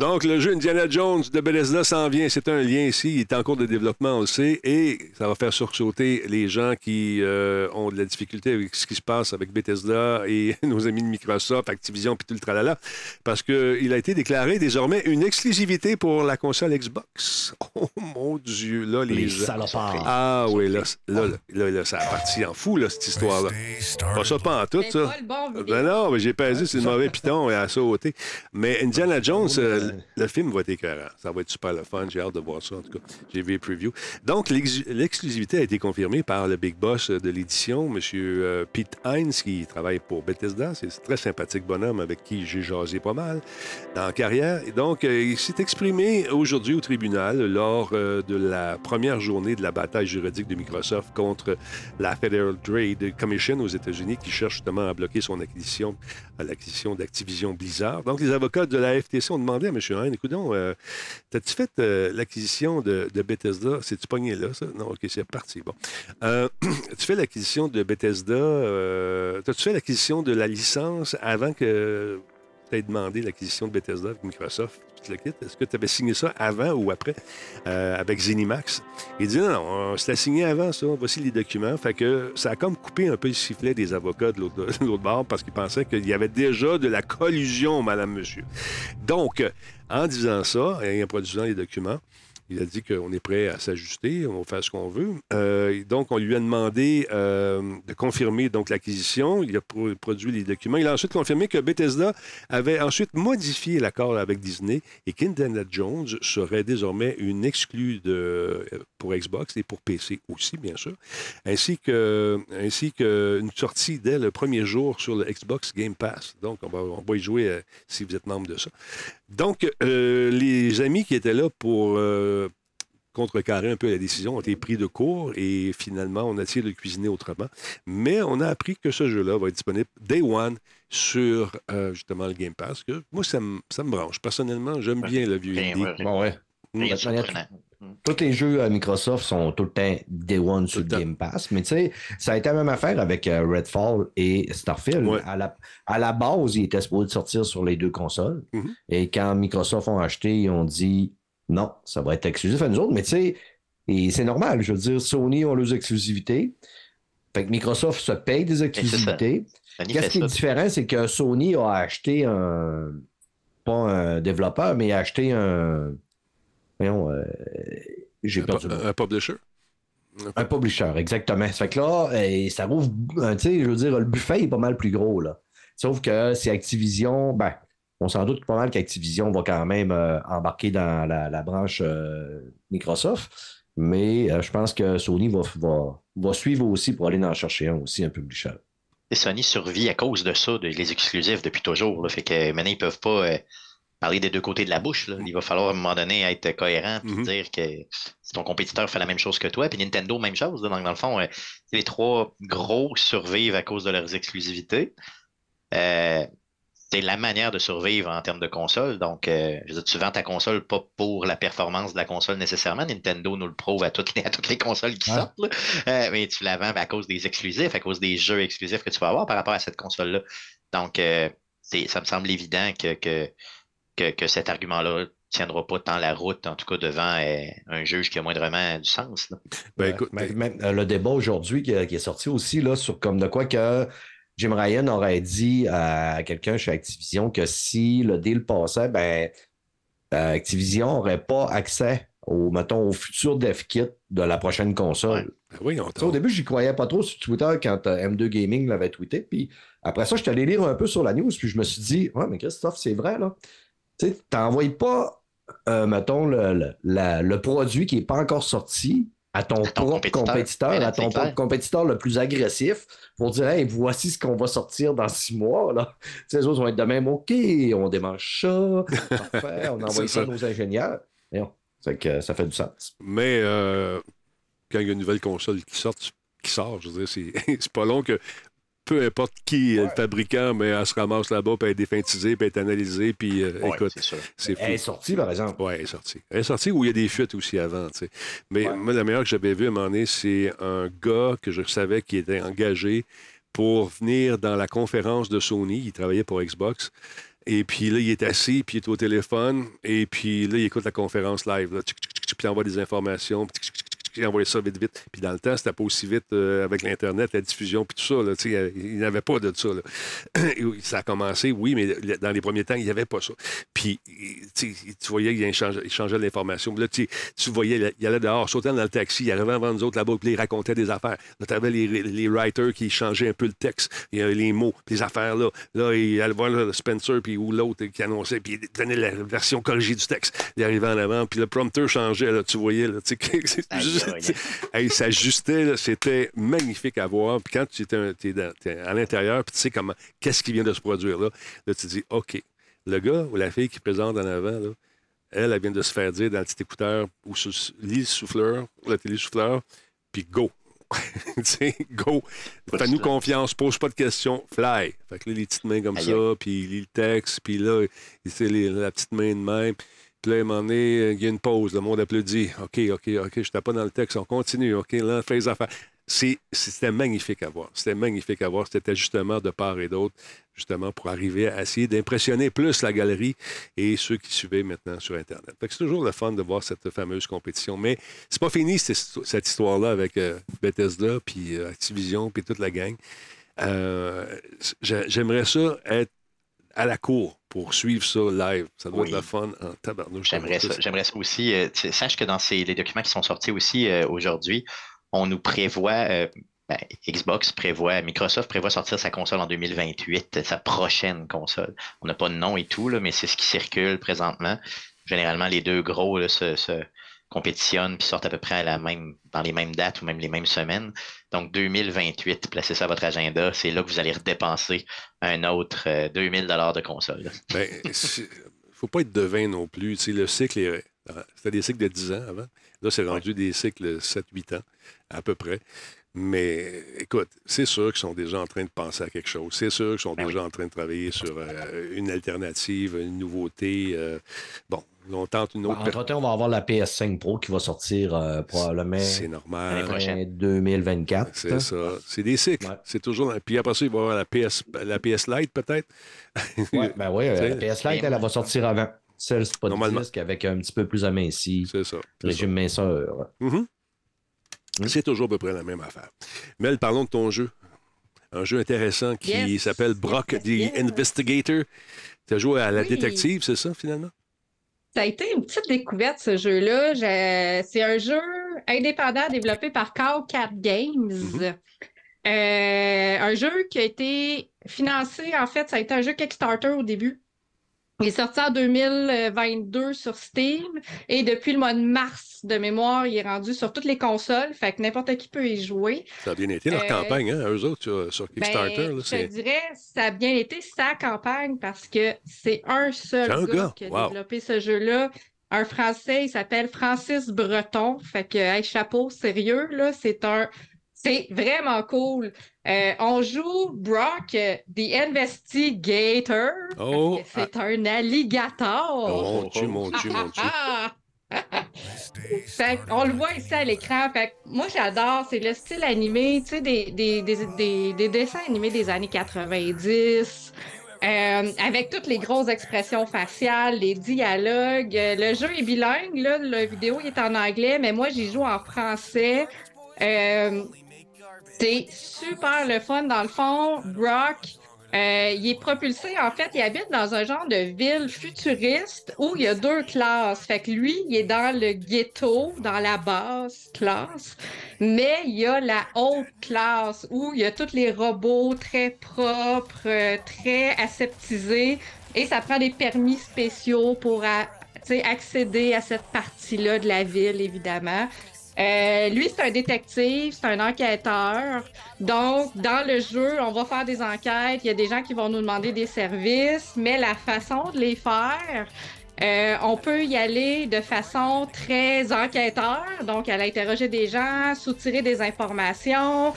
Donc, le jeu Indiana Jones de Bethesda s'en vient. C'est un lien ici. Il est en cours de développement, on le sait. Et ça va faire sursauter les gens qui euh, ont de la difficulté avec ce qui se passe avec Bethesda et nos amis de Microsoft, Activision, puis tout le tralala. Parce qu'il a été déclaré désormais une exclusivité pour la console Xbox. Oh mon Dieu, là, les, les Ah oui, là, là, là, ça a parti en fou, là, cette histoire-là. Pas ça, pas en tout, ça. ben non, mais j'ai pesé, c'est le mauvais piton et à sauter. Mais Indiana Jones, euh, le film va être écœurant. Ça va être super le fun. J'ai hâte de voir ça, en tout cas. J'ai vu les previews. Donc, l'exclusivité a été confirmée par le big boss de l'édition, M. Euh, Pete Hines, qui travaille pour Bethesda. C'est un très sympathique bonhomme avec qui j'ai jasé pas mal dans carrière. Et donc, euh, il s'est exprimé aujourd'hui au tribunal lors euh, de la première journée de la bataille juridique de Microsoft contre la Federal Trade Commission aux États-Unis qui cherche justement à bloquer son acquisition, l'acquisition d'Activision Blizzard. Donc, les avocats de la FTC ont demandé M. Hines, écoute donc, euh, t'as-tu fait l'acquisition de, Bethesda? C'est-tu pogné là, ça? Non, OK, c'est parti. Bon. tu fais l'acquisition de Bethesda. T'as-tu fait l'acquisition de la licence avant que tu aies demandé l'acquisition de Bethesda avec Microsoft? Est-ce que tu avais signé ça avant ou après euh, avec Zenimax? Il dit non, non, c'était signé avant ça. Voici les documents. Fait que ça a comme coupé un peu le sifflet des avocats de l'autre bord parce qu'ils pensaient qu'il y avait déjà de la collusion, madame, monsieur. Donc, en disant ça et en produisant les documents, il a dit qu'on est prêt à s'ajuster, on va faire ce qu'on veut. Euh, donc, on lui a demandé euh, de confirmer donc l'acquisition. Il a produit les documents. Il a ensuite confirmé que Bethesda avait ensuite modifié l'accord avec Disney et qu'Indiana Jones serait désormais une exclue de, pour Xbox et pour PC aussi, bien sûr, ainsi qu'une sortie dès le premier jour sur le Xbox Game Pass. Donc, on va, y jouer euh, si vous êtes membre de ça. Donc, les amis qui étaient là pour contrecarrer un peu la décision, ont été pris de court et finalement, on a essayé de le cuisiner autrement. Mais on a appris que ce jeu-là va être disponible day one sur euh, justement le Game Pass. Que moi, ça me, ça me branche. Personnellement, j'aime bien le vieux indie. Bon, ouais. Tous les jeux à Microsoft sont tout le temps Day One sur Game Pass, mais tu sais, ça a été la même affaire avec euh, Redfall et Starfield. À, la, à, la, base, ils étaient supposés sortir sur les deux consoles. Mm-hmm. Et quand Microsoft ont acheté, ils ont dit non, ça va être exclusif à nous autres, mais tu sais, et c'est normal. Je veux dire, Sony ont leurs exclusivités. Fait que Microsoft se paye des exclusivités. Qu'est-ce qui est différent, c'est que Sony a acheté un. Pas un développeur, mais a acheté un. Voyons, euh, j'ai perdu. Un, un publisher? Un publisher, exactement. Ça fait que là, eh, ça rouvre, euh, tu sais, je veux dire, le buffet est pas mal plus gros, là. Sauf que si Activision, ben, on s'en doute pas mal qu'Activision va quand même euh, embarquer dans la, branche euh, Microsoft. Mais je pense que Sony va, va, suivre aussi pour aller en chercher un aussi, un publisher. Et Sony survit à cause de ça, des exclusifs depuis toujours. Là. Fait que maintenant, ils peuvent pas parler des deux côtés de la bouche. Il va falloir à un moment donné être cohérent et mm-hmm. dire que si ton compétiteur fait la même chose que toi, puis Nintendo, même chose. Donc, dans le fond, euh, les trois gros survivent à cause de leurs exclusivités. Euh, c'est la manière de survivre en termes de console. Donc, euh, je veux dire, tu vends ta console pas pour la performance de la console nécessairement. Nintendo nous le prouve à toutes les, à toutes les consoles qui sortent. mais tu la vends à cause des exclusifs, à cause des jeux exclusifs que tu vas avoir par rapport à cette console-là. Donc, ça me semble évident que que, cet argument-là tiendra pas tant la route, en tout cas devant euh, un juge qui a moindrement du sens. Ben, écoute, euh, le débat aujourd'hui qui, est sorti aussi là, sur comme de quoi que Jim Ryan aurait dit à quelqu'un chez Activision que si le deal passait, ben, euh, Activision n'aurait pas accès au, mettons, au futur dev kit de la prochaine console. Ben au début, j'y croyais pas trop sur Twitter quand M2 Gaming l'avait tweeté. Puis après ça, je suis allé lire un peu sur la news, puis je me suis dit, ouais, mais Christophe, c'est vrai, là. Tu n'envoies pas, euh, mettons, le, produit qui n'est pas encore sorti à ton, propre compétiteur, à ton propre compétiteur le plus agressif pour dire hey, voici ce qu'on va sortir dans six mois. Là. les autres vont être de même OK, on démange ça, parfait, on envoie ça à nos ingénieurs. que ça fait du sens. Mais euh, quand il y a une nouvelle console qui sort, qui sort, je veux dire, c'est pas long que peu importe qui est le fabricant, mais elle se ramasse là-bas, puis elle est défintisée, puis elle est analysée, puis euh, écoute, c'est Elle est sortie, par exemple. Oui, elle est sortie. Elle est sortie où il y a des fuites aussi avant, tu sais. Mais moi, la meilleure que j'avais vue à un moment donné, c'est un gars que je savais qui était engagé pour venir dans la conférence de Sony. Il travaillait pour Xbox. Et puis là, il est assis, puis il est au téléphone, et puis là, il écoute la conférence live. Là, puis il envoie des informations, qui envoyait ça vite, vite. Puis dans le temps, c'était pas aussi vite euh, avec l'Internet, la diffusion, puis tout ça. Là, il n'y avait pas de ça. ça a commencé, oui, mais dans les premiers temps, il n'y avait pas ça. Puis tu voyais qu'il changeait, il changeait l'information. Là, tu voyais, il allait dehors, sautait dans le taxi, il arrivait avant nous autres là-bas, puis il racontait des affaires. Là, tu avais les, les, writers qui changeaient un peu le texte, les mots, les affaires là. Là, il allait voir Spencer, puis ou l'autre qui annonçait, puis il donnait la version corrigée du texte. Il arrivait en avant, puis le prompteur changeait, là, tu voyais. Là, il s'ajustait, c'était magnifique à voir. Puis quand tu es, à l'intérieur, puis tu sais comment, qu'est-ce qui vient de se produire là, là tu te dis, OK, le gars ou la fille qui présente en avant, là, elle, elle vient de se faire dire dans le petit écouteur ou sur le souffleur, le télé-souffleur, puis go. go. Fais-nous confiance, pose pas de questions, fly. Fait que là, les petites mains comme ça, puis il lit le texte, puis là, il la petite main de même. Puis là, à un moment donné, il y a une pause, le monde applaudit. OK, OK, OK, je n'étais pas dans le texte, on continue. OK, là, fais les. C'était magnifique à voir. C'était magnifique à voir. C'était justement de part et d'autre, justement pour arriver à essayer d'impressionner plus la galerie et ceux qui suivaient maintenant sur Internet. c'est toujours le fun de voir cette fameuse compétition. Mais c'est pas fini cette, histoire-là avec euh, Bethesda, puis euh, Activision, puis toute la gang. Euh, j'aimerais ça être à la cour pour suivre ça live. Ça doit être la fun en tabarnouche. J'aimerais ça, j'aimerais ça aussi. Euh, sache que dans ces, les documents qui sont sortis aussi euh, aujourd'hui, on nous prévoit, euh, ben, Xbox prévoit, Microsoft prévoit sortir sa console en 2028, sa prochaine console. On n'a pas de nom et tout, là, mais c'est ce qui circule présentement. Généralement, les deux gros là, se, compétitionnent puis sortent à peu près à la même, dans les mêmes dates ou même les mêmes semaines. Donc 2028, placez ça à votre agenda, c'est là que vous allez redépenser un autre 2000 euh, dollars de console. Ben, il ne faut pas être devin non plus. le cycle, euh, c'était des cycles de 10 ans avant. Là, c'est rendu des cycles 7-8 ans, à peu près. Mais écoute, c'est sûr qu'ils sont déjà en train de penser à quelque chose. C'est sûr qu'ils sont ben déjà en train de travailler sur euh, une alternative, une nouveauté. bon, on tente une autre. entre temps, on va avoir la PS5 Pro qui va sortir euh, probablement normal. prochaine. 2024. C'est ça. C'est des cycles. C'est toujours. Puis après ça, il va y avoir la PS, la PS Lite peut-être? oui, ben oui, la PS Lite, elle, va sortir avant. Celle, c'est pas disque avec un petit peu plus aminci. C'est ça. Régime minceur. Mm-hmm. Mm. C'est toujours à peu près la même affaire. Mel, parlons de ton jeu. Un jeu intéressant qui s'appelle Brock the Investigator. Tu as joué à la détective, c'est ça, finalement? Ça a été une petite découverte, ce jeu-là. C'est un jeu indépendant développé par Cat Games. Mm-hmm. Euh, un jeu qui a été financé, en fait, ça a été un jeu Kickstarter au début. Il est sorti en 2022 sur Steam et depuis le mois de mars de mémoire, il est rendu sur toutes les consoles, fait que n'importe qui peut y jouer. Ça a bien été leur euh, campagne, hein, eux autres, sur, ben, Kickstarter. je dirais, ça a bien été sa campagne parce que c'est un seul gars, qui a développé ce jeu-là. Un Français, il s'appelle Francis Breton. Fait que, chapeau, sérieux, là, c'est un c'est vraiment cool. Euh, on joue Brock, euh, The Investigator. Oh, c'est ah. un alligator. Oh, mon Dieu, mon Dieu, mon Dieu. on le voit ici à l'écran. moi, j'adore. C'est le style animé, tu sais, des, des, des, des, dessins animés des années 90. Euh, avec toutes les grosses expressions faciales, les dialogues. Le jeu est bilingue, là, la vidéo est en anglais, mais moi j'y joue en français. Euh, c'est super le fun. Dans le fond, Brock, euh, il est propulsé, en fait, il habite dans un genre de ville futuriste où il y a deux classes. Fait que lui, il est dans le ghetto, dans la basse classe, mais il y a la haute classe où il y a tous les robots très propres, euh, très aseptisés, et ça prend des permis spéciaux pour accéder à cette partie-là de la ville, évidemment. Euh, lui, c'est un détective, c'est un enquêteur. Donc, dans le jeu, on va faire des enquêtes. Il y a des gens qui vont nous demander des services, mais la façon de les faire, euh, on peut y aller de façon très enquêteur, donc aller interroger des gens, soutirer des informations,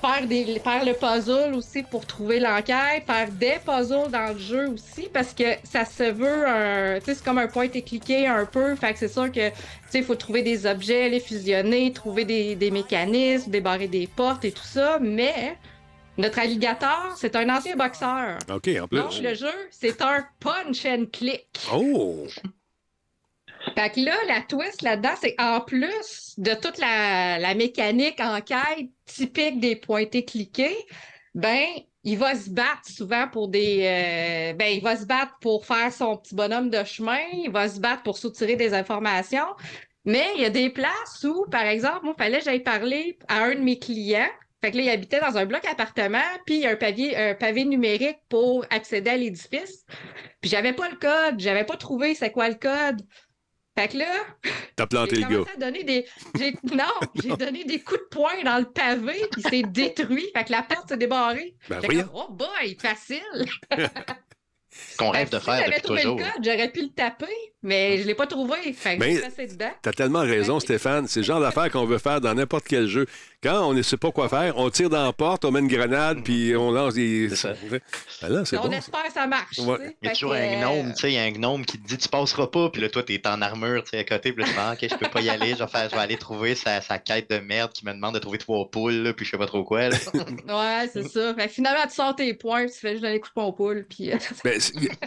faire, des, faire le puzzle aussi pour trouver l'enquête, faire des puzzles dans le jeu aussi, parce que ça se veut un. Tu sais, c'est comme un point et cliqué un peu. Fait que c'est sûr que, tu sais, il faut trouver des objets, les fusionner, trouver des, des mécanismes, débarrer des portes et tout ça, mais. Notre alligator, c'est un ancien boxeur. OK, en plus. Donc, le jeu, c'est un punch and click. Oh! Fait que là, la twist là-dedans, c'est en plus de toute la, la mécanique enquête typique des pointés cliqués, ben, il va se battre souvent pour des. Euh, ben, il va se battre pour faire son petit bonhomme de chemin, il va se battre pour soutirer des informations. Mais il y a des places où, par exemple, il fallait que j'aille parler à un de mes clients. Fait que là, il habitait dans un bloc appartement, puis il y a un pavé, un pavé numérique pour accéder à l'édifice. Puis j'avais pas le code, j'avais pas trouvé c'est quoi le code. Fait que là. T'as planté le gars. donner des... Non, j'ai donné des coups de poing dans le pavé, puis c'est détruit. Fait que la porte s'est débarrée. Ben, oh boy, facile! qu'on rêve de faire depuis toujours. J'aurais pu le taper, mais je l'ai pas trouvé. Fait que mais t'as tellement raison, Stéphane. C'est le genre d'affaire qu'on veut faire dans n'importe quel jeu. Quand on ne sait pas quoi faire, on tire dans la porte, on met une grenade, puis on lance des... Ça. Ben on espère que ça marche. Il y a toujours un gnome, tu sais, il y a un gnome qui te dit tu passeras pas, puis là, toi, t'es en armure, tu sais, à côté, puis là, tu dis, ah, ok, je peux pas y aller, je vais, faire, je vais aller trouver sa, sa, quête de merde qui me demande de trouver trois poules, puis je sais pas trop quoi. ouais, c'est ça. Fait finalement, tu sors tes points, tu fais juste aller couper mon poule, puis... ben,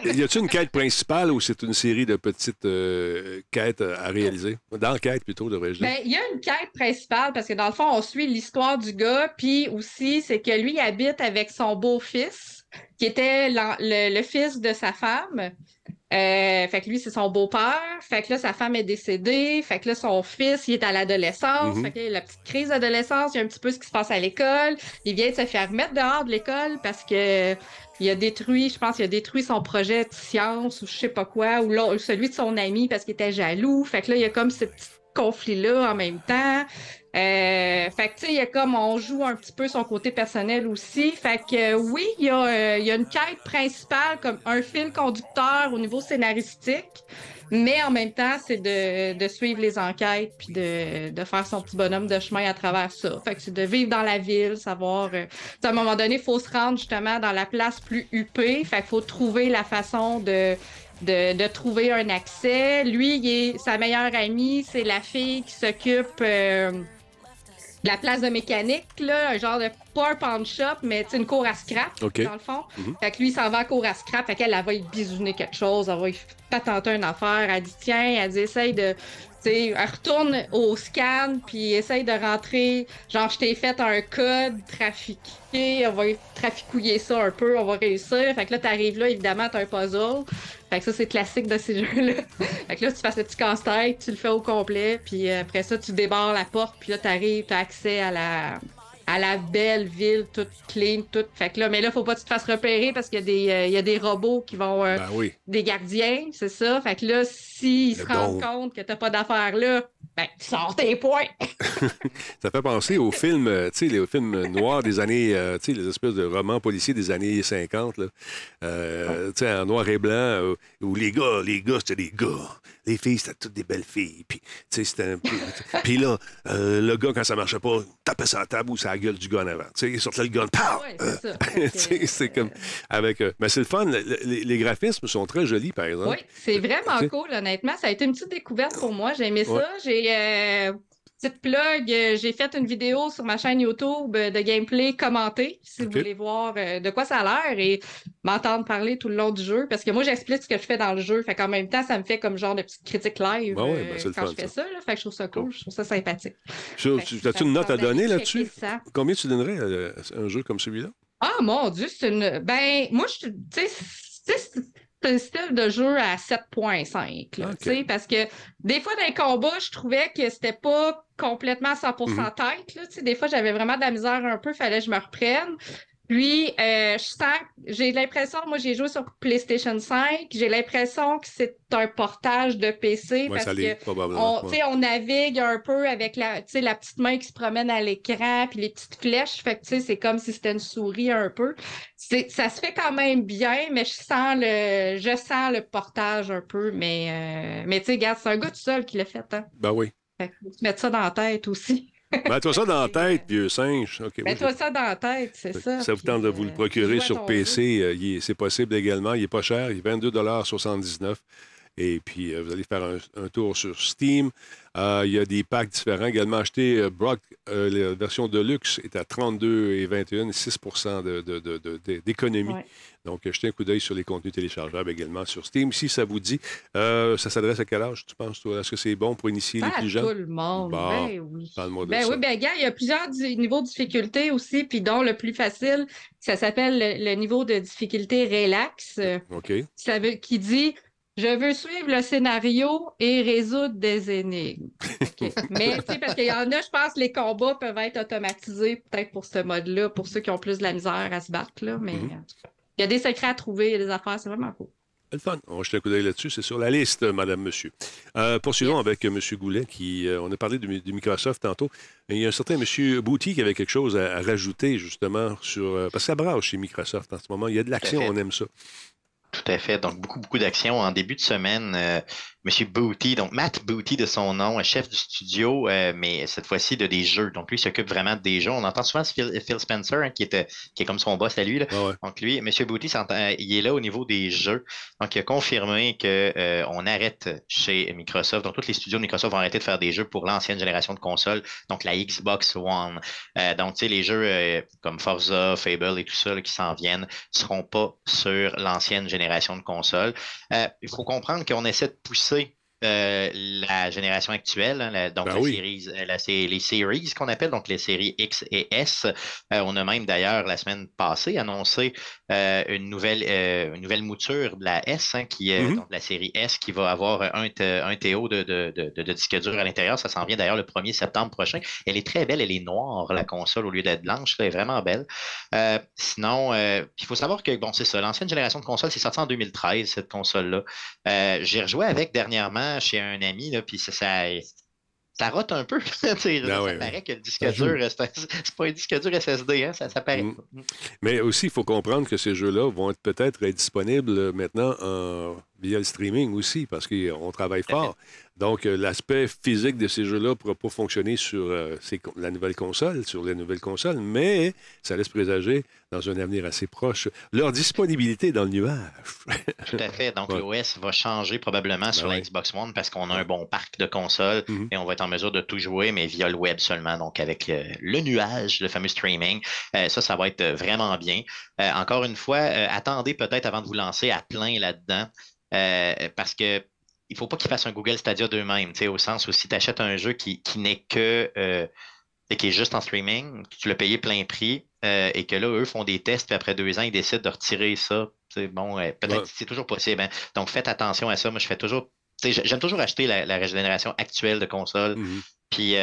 y a-t-il une quête principale ou c'est une série de petites euh, quêtes à réaliser? D'enquête plutôt, devrais-je dire. Ben, il y a une quête principale parce que dans le fond, on suit l'histoire du gars, puis aussi, c'est que lui habite avec son beau-fils, qui était le, fils de sa femme. Euh, fait que lui, c'est son beau-père. Fait que là, sa femme est décédée. Fait que là, son fils, il est à l'adolescence. Mm-hmm. Fait que la petite crise d'adolescence, il y a un petit peu ce qui se passe à l'école. Il vient de se faire mettre dehors de l'école parce que il a détruit, je pense, il a détruit son projet de science ou je sais pas quoi, ou celui de son ami parce qu'il était jaloux. Fait que là, il y a comme ce petit conflit-là en même temps. Euh, fait que, tu sais, il y a comme on joue un petit peu son côté personnel aussi. Fait que, oui, il y, a, euh, y a une quête principale comme un fil conducteur au niveau scénaristique. Mais en même temps, c'est de, de, suivre les enquêtes puis de, de, faire son petit bonhomme de chemin à travers ça. Fait que c'est de vivre dans la ville, savoir. Euh, à un moment donné, il faut se rendre justement dans la place plus huppée. Fait qu'il faut trouver la façon de, de, de, trouver un accès. Lui, il est, sa meilleure amie, c'est la fille qui s'occupe. Euh, la place de mécanique, là, un genre de pas un pawn shop, mais une cour à scrap, dans le fond. Mhm. Fait que lui, il s'en va à cour à scrap. Fait qu'elle, elle va y bisouner quelque chose, elle va y patenter une affaire. Elle dit, tiens, elle dit, essaye de. Sais, retourne au scan, puis essaye de rentrer. Genre, je t'ai fait un code trafiqué, on va traficouiller ça un peu, on va réussir. Fait que là, t'arrives là, évidemment, t'as un puzzle. Fait que ça, c'est classique de ces jeux-là. fait que là, tu fasses le petit casse-tête, tu le fais au complet, puis après ça, tu débarres la porte, puis là, t'arrives, t'as accès à la à la belle ville, toute clean, toute. Fait que là, mais là, faut pas que tu te fasses repérer parce qu'il y, a des, euh, il y a des robots qui vont. Euh, ben des gardiens, c'est ça. Fait que là, s'ils se rendent compte que t'as pas d'affaires là, ben, tu sors tes points. ça fait penser aux films, euh, tu sais, les films noirs des années, tu sais, les espèces de romans policiers des années 50, là. tu sais, en noir et blanc, où les gars, les gars, c'était des gars les filles, c'était toutes des belles filles. Puis, c'était un peu... Puis là, euh, le gars, quand ça marchait pas, tapait sa table ou sa gueule du gun avant. Tu sais, il sortait le gun, Ouais, c'est c'est comme avec. Euh, mais c'est le fun. Les, graphismes sont très jolis, par exemple. Oui, c'est vraiment cool, honnêtement. Ça a été une petite découverte pour moi. J'ai aimé ça. J'ai. Euh, Petite plug, euh, j'ai fait une vidéo sur ma chaîne YouTube euh, de gameplay commenté, si vous voulez voir euh, de quoi ça a l'air et m'entendre parler tout le long du jeu. Parce que moi, j'explique ce que je fais dans le jeu. Fait qu'en même temps, ça me fait comme genre de petite critique live ben quand je fais ça. Fait que je trouve ça cool, je trouve ça sympathique. As-tu une note à donner là-dessus? Combien tu donnerais à un jeu comme celui-là? Ah mon Dieu, c'est une. Ben, moi, je. Tu sais, un style de jeu à 7.5. Parce que des fois, dans les combats, je trouvais que c'était pas complètement 100% mhm. tête. Là, des fois, j'avais vraiment de la misère un peu, fallait que je me reprenne. Puis, euh, je sens, j'ai l'impression, moi j'ai joué sur PlayStation 5, j'ai l'impression que c'est un portage de PC parce que on, navigue un peu avec la, la petite main qui se promène à l'écran puis les petites flèches. Fait que c'est comme si c'était une souris un peu. Ça se fait quand même bien, mais je sens le, je sens le portage un peu. Mais, euh, mais tu sais, regarde, c'est un gars tout seul qui l'a fait. Hein? Ben oui. Fait que, mettre ça dans la tête aussi. Mets-toi ça dans la tête, vieux singe. Mets-toi ça dans la tête, c'est ça. Ça vous tente de vous le euh, procurer sur PC. Euh, c'est possible également. Il n'est pas cher. Il est 22,79 et puis, euh, vous allez faire un, tour sur Steam. il y a des packs différents. Également acheté Brock, la version de luxe est à 32 et 21, 6 d'économie. Donc, jetez un coup d'œil sur les contenus téléchargeables également sur Steam. Si ça vous dit, euh, ça s'adresse à quel âge, tu penses, toi? Est-ce que c'est bon pour initier les plus jeunes? tout le monde. ben oui. Ben oui, ben gars, il y a plusieurs niveaux de difficulté aussi, puis dont le plus facile, ça s'appelle le, niveau de difficulté relax. OK. Ça veut, qui dit je veux suivre le scénario et résoudre des énigmes. Mais, tu sais, parce qu'il y en a, je pense, les combats peuvent être automatisés, peut-être pour ce mode-là, pour ceux qui ont plus de la misère à se battre, là. Mais mhm. il y a des secrets à trouver, il y a des affaires, c'est vraiment cool. Le fun. On va jeter un coup d'œil là-dessus. C'est sur la liste, madame, monsieur. Euh, poursuivons avec M. Goulet, qui, euh, on a parlé de, Microsoft tantôt. il y a un certain M. Bouty qui avait quelque chose à, rajouter, justement, sur. Euh, parce que ça brasse chez Microsoft en ce moment. Il y a de l'action, on aime ça. Tout à fait. Donc, beaucoup, beaucoup d'actions. En début de semaine, euh, M. Booty, donc Matt Booty de son nom, chef du studio, euh, mais cette fois-ci de des jeux. Donc, lui, s'occupe vraiment des jeux. On entend souvent Phil, Phil Spencer, hein, qui, est, qui est comme son boss à lui. Là. Donc, lui, M. Booty, il est là au niveau des jeux. Donc, il a confirmé qu'on euh, arrête chez Microsoft. Donc, tous les studios de Microsoft vont arrêter de faire des jeux pour l'ancienne génération de consoles, donc la Xbox One. donc, tu sais, les jeux comme Forza, Fable et tout ça qui s'en viennent ne seront pas sur l'ancienne génération de consoles. Euh, il faut comprendre qu'on essaie de pousser euh, la génération actuelle, hein, donc ben euh, la les séries qu'on appelle, donc les séries X et S. Euh, on a même d'ailleurs la semaine passée annoncé une, nouvelle, une nouvelle mouture de la S, hein, qui est mm-hmm. donc la série S, qui va avoir un, un TO de, de, de, disque dur à l'intérieur. Ça s'en vient d'ailleurs le 1er septembre prochain. Elle est très belle, elle est noire, la console, au lieu d'être blanche. Elle est vraiment belle. sinon, il faut savoir que, bon, c'est ça, l'ancienne génération de consoles, c'est sorti en 2013, cette console-là. J'ai rejoué avec dernièrement chez un ami, là, puis ça, ça, rote un peu. ça ben paraît que le disque dur, c'est pas un disque dur SSD, hein, ça, ça paraît mm. Mais aussi, il faut comprendre que ces jeux-là vont être peut-être disponibles maintenant en via le streaming aussi, parce qu'on travaille fort. Donc, euh, l'aspect physique de ces jeux-là ne pourra pas fonctionner sur euh, la nouvelle console, sur les nouvelles consoles, mais ça laisse présager, dans un avenir assez proche, leur disponibilité dans le nuage. Tout à fait. Donc, l'OS va changer probablement ben sur la Xbox One parce qu'on a un bon parc de consoles mm-hmm. et on va être en mesure de tout jouer, mais via le web seulement, donc avec euh, le nuage, le fameux streaming. ça, ça va être vraiment bien. encore une fois, attendez peut-être avant de vous lancer à plein là-dedans. parce que il faut pas qu'ils fassent un Google Stadia d'eux-mêmes, au sens où si tu achètes un jeu qui, n'est que euh, qui est juste en streaming, tu l'as payé plein prix, euh, et que là, eux font des tests, puis après deux ans, ils décident de retirer ça. Bon, euh, peut-être c'est toujours possible. Hein. Donc faites attention à ça. Moi, je fais toujours. J'aime toujours acheter la, régénération actuelle de consoles. Mm-hmm. Puis,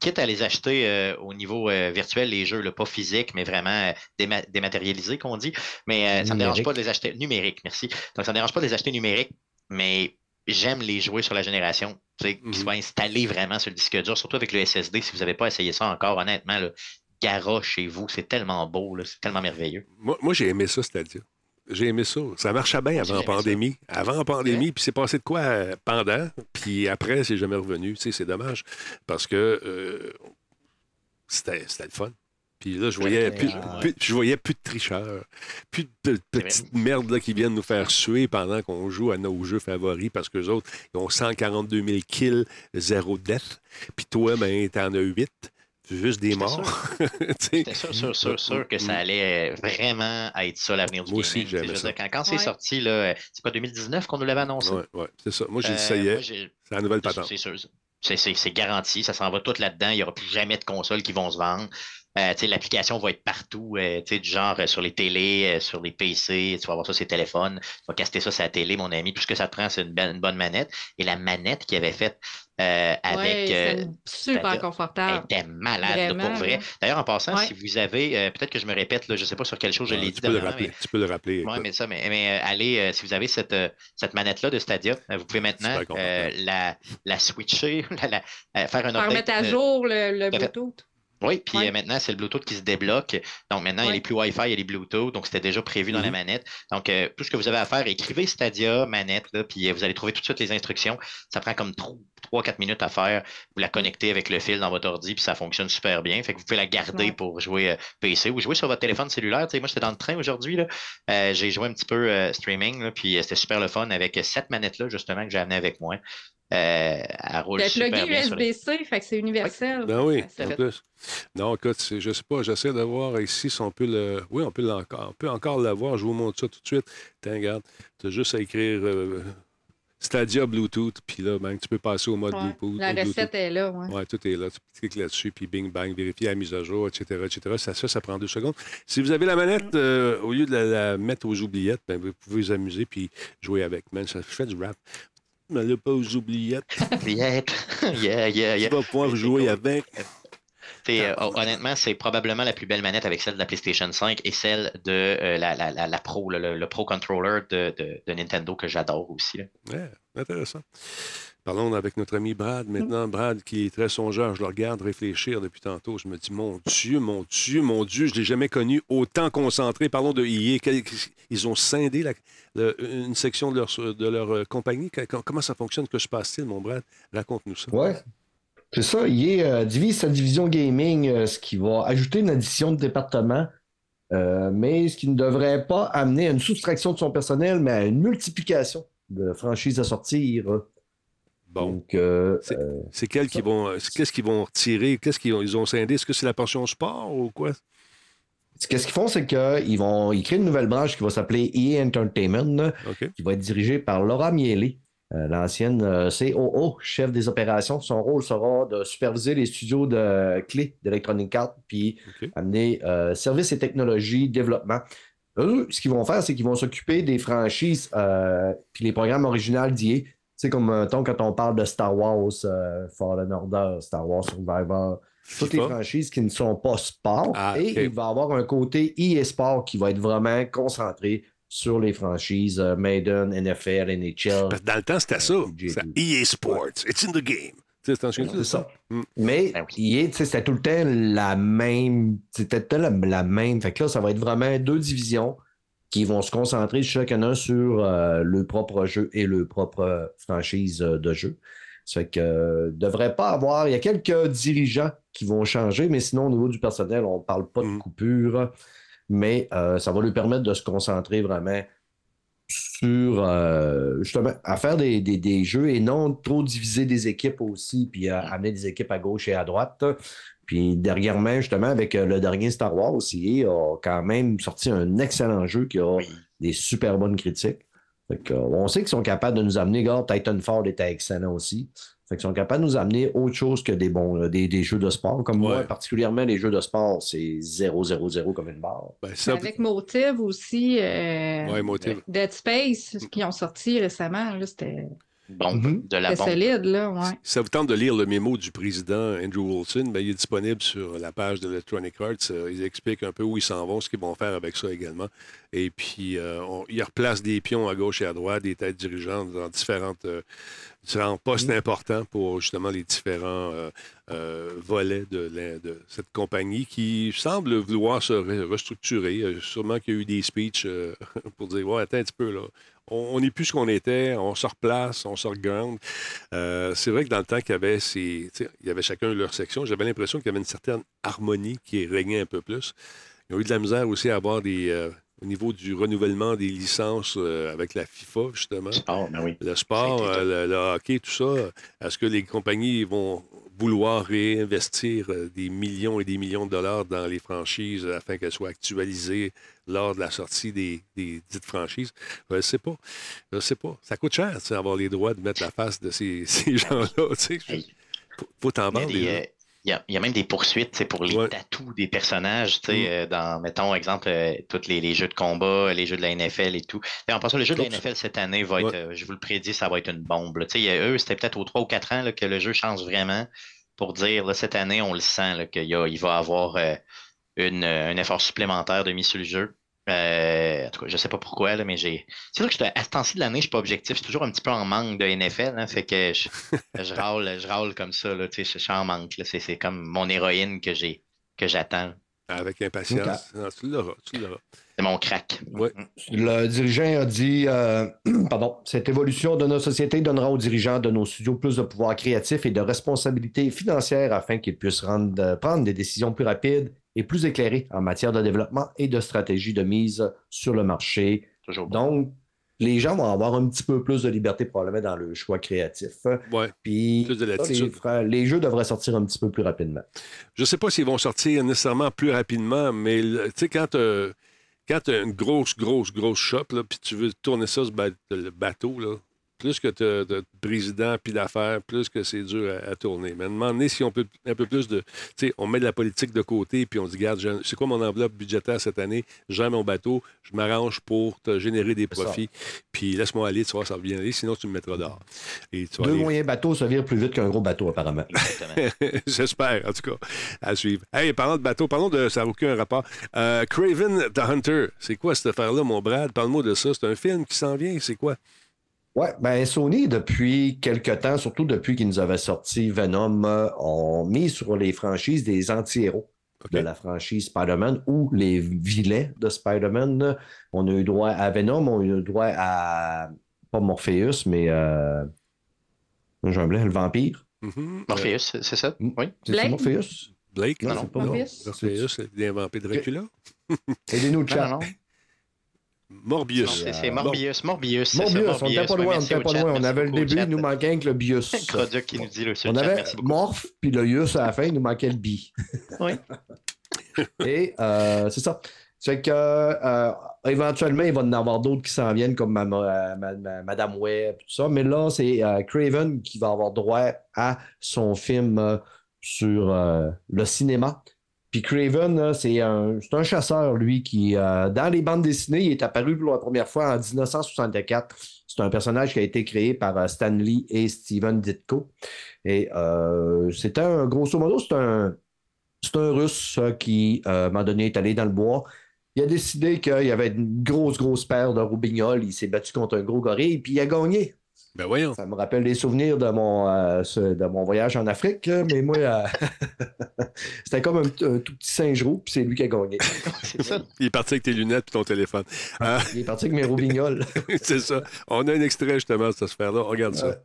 quitte à les acheter au niveau virtuel, les jeux, le pas physique, mais vraiment dématérialisé, qu'on dit. Mais ça ne me dérange pas de les acheter numériques, merci. Donc, ça ne me dérange pas de les acheter numériques, mais j'aime les jouer sur la génération, qu'ils mhm. soient installés vraiment sur le disque dur, surtout avec le SSD. Si vous n'avez pas essayé ça encore, honnêtement, le garoche chez vous, c'est tellement beau, c'est tellement merveilleux. Moi, j'ai aimé ça, c'est-à-dire. J'ai aimé ça. Ça marchait bien avant la pandémie. Avant la pandémie, puis c'est passé de quoi euh, pendant, puis après, c'est jamais revenu. c'est dommage parce que euh, c'était le fun. Puis là, je voyais, plus, je voyais plus de tricheurs, plus de petites merdes là, qui viennent nous faire suer pendant qu'on joue à nos jeux favoris parce qu'eux autres, ils ont 142 000 kills, zéro death. Puis toi, ben, t'en as 8 juste des morts. J'étais sûr, sûr, sûr, sûr que ça allait vraiment être ça l'avenir du Moi. Aussi, j'aimais ça. Quand, quand c'est sorti, là, c'est pas 2019 qu'on nous l'avait annoncé? Oui, ouais, c'est ça. Moi, j'ai dit ça y est. C'est la nouvelle patente. C'est sûr. C'est garanti, ça s'en va tout là-dedans. Il n'y aura plus jamais de consoles qui vont se vendre. Euh, L'application va être partout, euh, du genre euh, sur les télés, sur les PC, tu vas avoir ça sur les téléphones, tu vas caster ça sur la télé, mon ami. Tout ce que ça te prend, c'est une, bonne manette. Et la manette qu'il avait faite avec. Ouais, super confortable. Elle était malade, pour vrai. D'ailleurs, en passant, si vous avez, peut-être que je me répète, là, je ne sais pas sur quelle chose je l'ai dit. Tu peux, le rappeler, tu peux le rappeler. Oui, mais ça, mais, mais allez, si vous avez cette, cette manette-là de Stadia, vous pouvez maintenant la, la switcher, la, faire un update. mettre à jour le, le Bluetooth. Oui, puis euh, maintenant, c'est le Bluetooth qui se débloque. Donc maintenant, il n'y a plus Wi-Fi, il y a les Bluetooth. Donc c'était déjà prévu dans la mm-hmm. manette. Donc euh, tout ce que vous avez à faire, écrivez Stadia, manette, là, puis euh, vous allez trouver tout de suite les instructions. Ça prend comme 3-4 minutes à faire. Vous la connectez avec le fil dans votre ordi, puis ça fonctionne super bien. Fait que vous pouvez la garder pour jouer PC ou jouer sur votre téléphone cellulaire. moi, j'étais dans le train aujourd'hui. j'ai joué un petit peu streaming, puis c'était super le fun avec cette manette-là, justement, que j'ai amené avec moi. Euh, elle roule super bien USB-C, fait que c'est universel. Ben oui, en plus. Non, écoute, je sais pas, j'essaie de voir ici si on peut le. Oui, on peut encore, on peut encore l'avoir. Je vous montre ça tout de suite. Tiens, regarde, tu as juste à écrire euh, Stadia Bluetooth, puis là, ben, tu peux passer au mode Bluetooth. La recette est là, oui. Oui, tout est là. Tu cliques là-dessus, puis bing, bang, vérifier la mise à jour, etc., etc. Ça, ça, ça prend deux secondes. Si vous avez la manette, mm. euh, au lieu de la, mettre aux oubliettes, ben, vous pouvez vous amuser puis jouer avec. Man, ça fait du rap là, pas aux oubliettes. Oubliettes. yeah, yeah, yeah. Tu vas pouvoir jouer avec. Euh, honnêtement, c'est probablement la plus belle manette avec celle de la PlayStation 5 et celle de euh, la, la, la, Pro, le, Pro Controller de, de, Nintendo que j'adore aussi. Ouais, intéressant. Parlons avec notre ami Brad maintenant. Brad, qui est très songeur, je le regarde réfléchir depuis tantôt. Je me dis, mon Dieu, mon Dieu, mon Dieu, je ne l'ai jamais connu autant concentré. Parlons de EA. Ils ont scindé une section de leur, de leur euh, compagnie. Comment ça fonctionne? Que se passe-t-il, mon Brad? Raconte-nous ça. Ouais. C'est ça. EA euh, divise sa division gaming, euh, ce qui va ajouter une addition de département. mais ce qui ne devrait pas amener à une soustraction de son personnel, mais à une multiplication de franchises à sortir. Bon. Euh, euh, c'est quels qui vont. Qu'est-ce qu'ils vont retirer? Qu'est-ce qu'ils ont, ils ont scindé? Est-ce que c'est la portion sport ou quoi? Qu'est-ce qu'ils font, c'est qu'ils vont ils créent une nouvelle branche qui va s'appeler EA Entertainment, qui va être dirigée par Laura Miele, euh, l'ancienne COO, chef des opérations. Son rôle sera de superviser les studios de clés d'Electronic Arts, puis amener services et technologies, développement. Eux, ce qu'ils vont faire, c'est qu'ils vont s'occuper des franchises puis les programmes originaux d'EA c'est comme euh, quand on parle de Star Wars, euh, Fallen Order, Star Wars Survivor, toutes les franchises qui ne sont pas sport. Ah, et il va y avoir un côté e-sport qui va être vraiment concentré sur les franchises euh, Maiden, NFL, NHL. dans le temps, c'était ça. EA Sports. It's in the game. C'est ça. Mm. Mais ben EA, c'était tout le temps la même. C'était tout le la même. Fait que là, ça va être vraiment deux divisions qui vont se concentrer chacun sur euh, le propre jeu et le propre franchise de jeu. Ça fait que ne devrait pas avoir. Il y a quelques dirigeants qui vont changer, mais sinon, au niveau du personnel, on ne parle pas de mm. coupure. Mais ça va lui permettre de se concentrer vraiment sur justement à faire des, jeux et non trop diviser des équipes aussi, puis à amener des équipes à gauche et à droite. Puis dernièrement, justement, avec euh, le dernier Star Wars aussi, a quand même sorti un excellent jeu qui a des super bonnes critiques. on sait qu'ils sont capables de nous amener, regarde, Titanfall était excellent aussi. Fait qu'ils sont capables de nous amener autre chose que des bons euh, des, jeux de sport. Comme moi, particulièrement les jeux de sport, c'est 0-0-0 comme une barre. Ben, avec Motive aussi, euh, Dead Space, qui ont sorti récemment, c'était bombe, de la bombe. solide, là, ouais. Si ça vous tente de lire le mémo du président Andrew Wilson, ben, il est disponible sur la page de Electronic Arts. Euh, ils expliquent un peu où ils s'en vont, ce qu'ils vont faire avec ça également. Et puis, euh, ils replacent des pions à gauche et à droite, des têtes dirigeantes dans différentes, euh, différents postes mm. importants pour justement les différents volets de, de, cette compagnie qui semble vouloir se restructurer. sûrement qu'il y a eu des speeches pour dire Ouais, attends un petit peu, là on n'est plus ce qu'on était, on se replace, on se regarde. Euh, c'est vrai que dans le temps qu'il y avait il y avait chacun leur section, j'avais l'impression qu'il y avait une certaine harmonie qui régnait un peu plus. Ils ont eu de la misère aussi à avoir des. Euh, au niveau du renouvellement des licences euh, avec la FIFA, justement. Ben le sport, le, hockey, tout ça. Est-ce que les compagnies vont vouloir réinvestir des millions et des millions de dollars dans les franchises afin qu'elles soient actualisées lors de la sortie des, dites franchises? Je ne sais pas. Je ne sais pas. Ça coûte cher, avoir les droits de mettre la face de ces, gens-là. Tu sais, faut, t'en vendre. Il y, a, même des poursuites pour les tatous des personnages, tu sais, mm. euh, dans, mettons, exemple, euh, tous les, jeux de combat, les jeux de la NFL et tout. Et en passant, le jeu de la NFL cette année va être, euh, je vous le prédis, ça va être une bombe. Tu sais, eux, c'était peut-être aux 3 ou 4 ans que le jeu change vraiment pour dire, cette année, on le sent, qu'il il va avoir une, un effort supplémentaire de mise sur le jeu. Euh, en tout cas, je sais pas pourquoi, là, mais j'ai. C'est vrai que à ce temps-ci de l'année, je suis pas objectif. Je suis toujours un petit peu en manque de NFL. Hein, fait que je, je, râle, je râle comme ça. Là, je, je suis en manque. C'est comme mon héroïne que j'ai que j'attends. Avec impatience. tu l'auras. C'est mon crack. Ouais. Le dirigeant a dit euh, pardon, cette évolution de notre société donnera aux dirigeants de nos studios plus de pouvoir créatif et de responsabilité financière afin qu'ils puissent rendre, prendre des décisions plus rapides et plus éclairé en matière de développement et de stratégie de mise sur le marché. Donc, les gens vont avoir un petit peu plus de liberté probablement dans le choix créatif. Oui. Puis plus de les, les, jeux devraient sortir un petit peu plus rapidement. Je ne sais pas s'ils vont sortir nécessairement plus rapidement, mais tu sais, quand tu as une grosse, grosse, grosse shop, puis tu veux tourner ça, ce le bateau, là, plus que de président puis d'affaires, plus que c'est dur à, tourner. Mais demandez si on peut un peu plus de. Tu sais, on met de la politique de côté puis on dit, regarde, c'est quoi mon enveloppe budgétaire cette année? J'ai mon bateau, je m'arrange pour te générer des profits. Puis laisse-moi aller, tu vois, ça revient aller, sinon tu me mettras dehors. Et Deux moyens bateaux, ça vire plus vite qu'un gros bateau, apparemment. J'espère, en tout cas, à suivre. Hey, parlons de bateau, parlons de. Ça n'a aucun rapport. Euh, Craven the Hunter, c'est quoi cette affaire-là, mon Brad? Parle-moi de ça. C'est un film qui s'en vient, c'est quoi? Oui, ben Sony, depuis quelque temps, surtout depuis qu'ils nous avaient sorti Venom, euh, ont mis sur les franchises des anti-héros de la franchise Spider-Man ou les vilets de Spider-Man. On a eu droit à Venom, on a eu droit à pas Morpheus, mais euh... le vampire. Mm-hmm. Morpheus, c'est ça? Oui. C'est Morpheus? Blake? Non, non, pas Morpheus. Morpheus, il a inventé Dracula. Aidez-nous le chat. Morbius. C'est Morbius. Morbius. Morbius, on n'était pas loin, on n'était pas loin. On avait le début, il nous manquait que le bius. qui nous dit le On avait Morph, puis le Yus à la fin, il nous manquait le bi. Oui. Et euh, c'est ça. C'est que euh, éventuellement, il va y en avoir d'autres qui s'en viennent, comme Madame Web, tout ça. Mais là, c'est euh, Craven qui va avoir droit à son film sur le cinéma. Puis Craven, c'est un, chasseur, lui, qui, euh, dans les bandes dessinées, il est apparu pour la première fois en 1964. C'est un personnage qui a été créé par euh, Stan Lee et Steven Ditko. Et euh, c'était un, grosso modo, c'est un, un russe qui, à un moment donné, est allé dans le bois. Il a décidé qu'il y avait une grosse, grosse paire de roubignoles. Il s'est battu contre un gros gorille, puis il a gagné. Ben voyons. Ça me rappelle les souvenirs de mon, euh, de mon voyage en Afrique, mais moi, euh, c'était comme un, tout petit singe roux, puis c'est lui qui a gagné. ça. Il est parti avec tes lunettes et ton téléphone. Il est parti avec mes roubignoles. c'est ça. On a un extrait justement de cette sphère-là. regarde ça.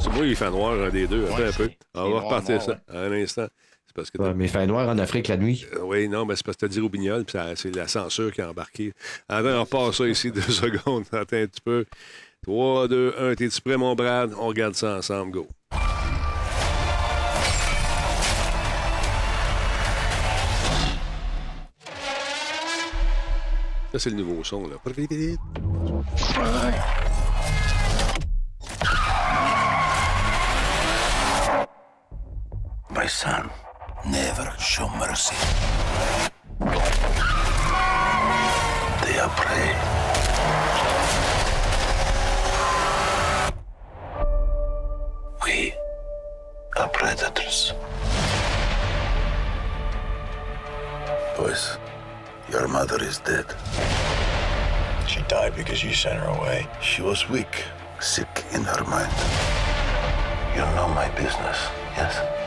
C'est moi, il fait noir un des deux. Attends un peu. On va repartir ça un instant. Parce que mais fait noir en Afrique la nuit. Euh, oui, non, mais c'est parce que tu as dit Roubignol, puis c'est la censure qui a embarqué. Attends, on repart ça ici deux secondes. Attends un petit peu. 3, 2, 1. T'es-tu prêt, mon Brad? On regarde ça ensemble. Go. Ça, c'est le nouveau son, là. My son, never show mercy. They are prey. We are predators. Boys, your mother is dead. She died because you sent her away. She was weak, sick in her mind. You know my business, yes?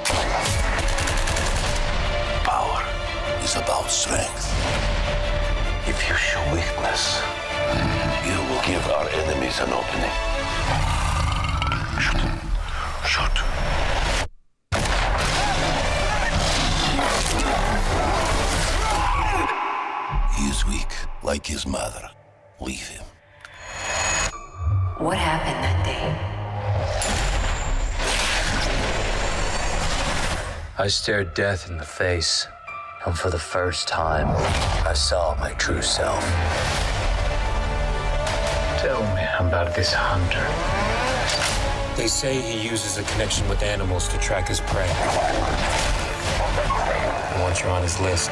Is about strength. If you show weakness, you will give our enemies an opening. Shoot. Shoot. He is weak, like his mother. Leave him. What happened that day? I stared death in the face, and for the first time, I saw my true self. Tell me about this hunter. They say he uses a connection with animals to track his prey. once you're on his list,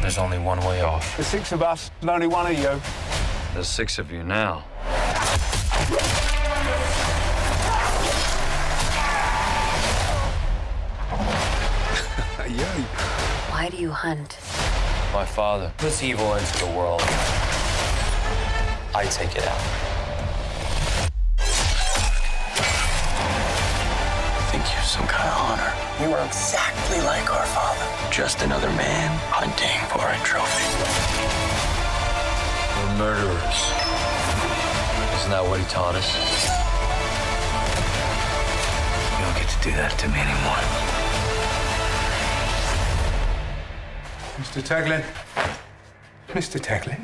there's only one way off. The six of us, and only one of you. There's six of you now. Why do you hunt? My father puts evil into the world. I take it out. I think you're some kind of hunter. You are exactly like our father. Just another man hunting for a trophy. We're murderers. Isn't that what he taught us? You don't get to do that to me anymore. Mr. Taglin? Mr. Taglin?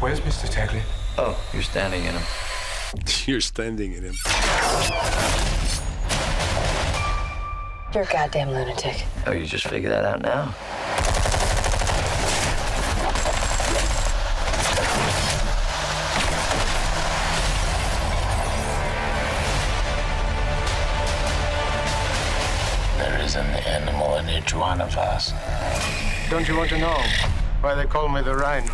Where's Mr. Taglin? Oh, you're standing in him. you're standing in him. You're a goddamn lunatic. Oh, you just figured that out now? Don't you want to know why they call me the Rhino?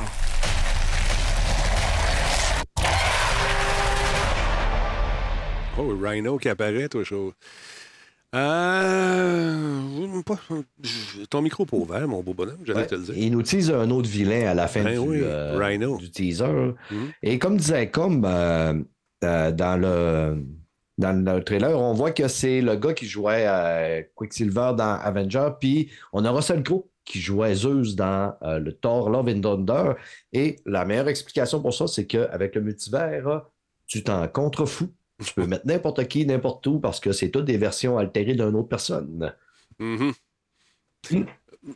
Oh, Rhino qui apparaît, toi, chaud. Euh... Ton micro pas ouvert, mon beau bonhomme, j'allais te le dire. Il nous tease un autre vilain à la fin ben du, euh, du, teaser. Mhm. Et comme disait comme euh, euh, dans le dans le trailer, on voit que c'est le gars qui jouait Quicksilver dans Avenger, puis on a Russell Crowe qui jouait Zeus dans euh, le Thor Love and Thunder. Et la meilleure explication pour ça, c'est qu'avec le multivers, tu t'en contrefous. Tu peux mettre n'importe qui, n'importe où, parce que c'est toutes des versions altérées d'une autre personne. Mm-hmm.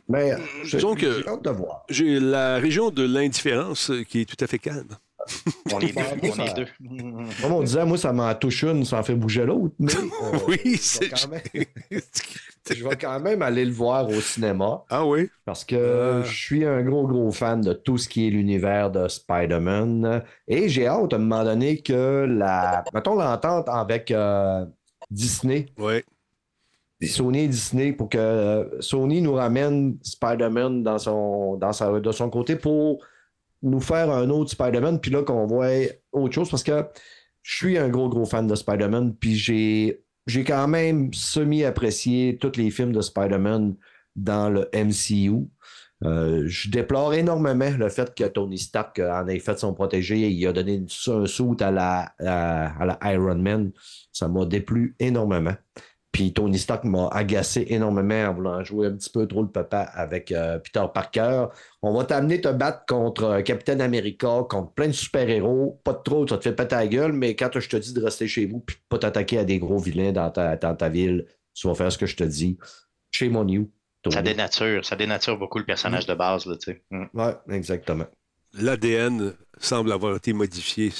Mais j'ai hâte de voir. J'ai la région de l'indifférence qui est tout à fait calme. On est deux. On est deux. Comme on disait, moi, ça m'en touche une, ça en fait bouger l'autre. Mais, euh, oui, c'est. Je vais quand même aller le voir au cinéma. Ah oui? Parce que je suis un gros, gros fan de tout ce qui est l'univers de Spider-Man. Et j'ai hâte à un moment donné que la. Mettons l'entente avec euh, Disney. Oui. Sony et Disney pour que euh, Sony nous ramène Spider-Man dans son, dans sa, de son côté pour nous faire un autre Spider-Man, puis là qu'on voit autre chose, parce que je suis un gros, gros fan de Spider-Man, puis j'ai j'ai quand même semi-apprécié tous les films de Spider-Man dans le MCU. Euh, je déplore énormément le fait que Tony Stark en ait fait son protégé et il a donné un saut à la, à, la Iron Man. Ça m'a déplu énormément. Puis Tony Stark m'a agacé énormément en voulant jouer un petit peu trop le papa avec euh, Peter Parker. On va t'amener te battre contre euh, Captain America, contre plein de super-héros. Pas de trop, ça te fait péter la gueule, mais quand je te dis de rester chez vous puis pas t'attaquer à des gros vilains dans ta, dans ta ville, tu vas faire ce que je te dis. Chez mon new. Ça dénature, ça dénature beaucoup le personnage de base, là, tu sais. Mm. Oui, exactement. L'ADN semble avoir été modifié.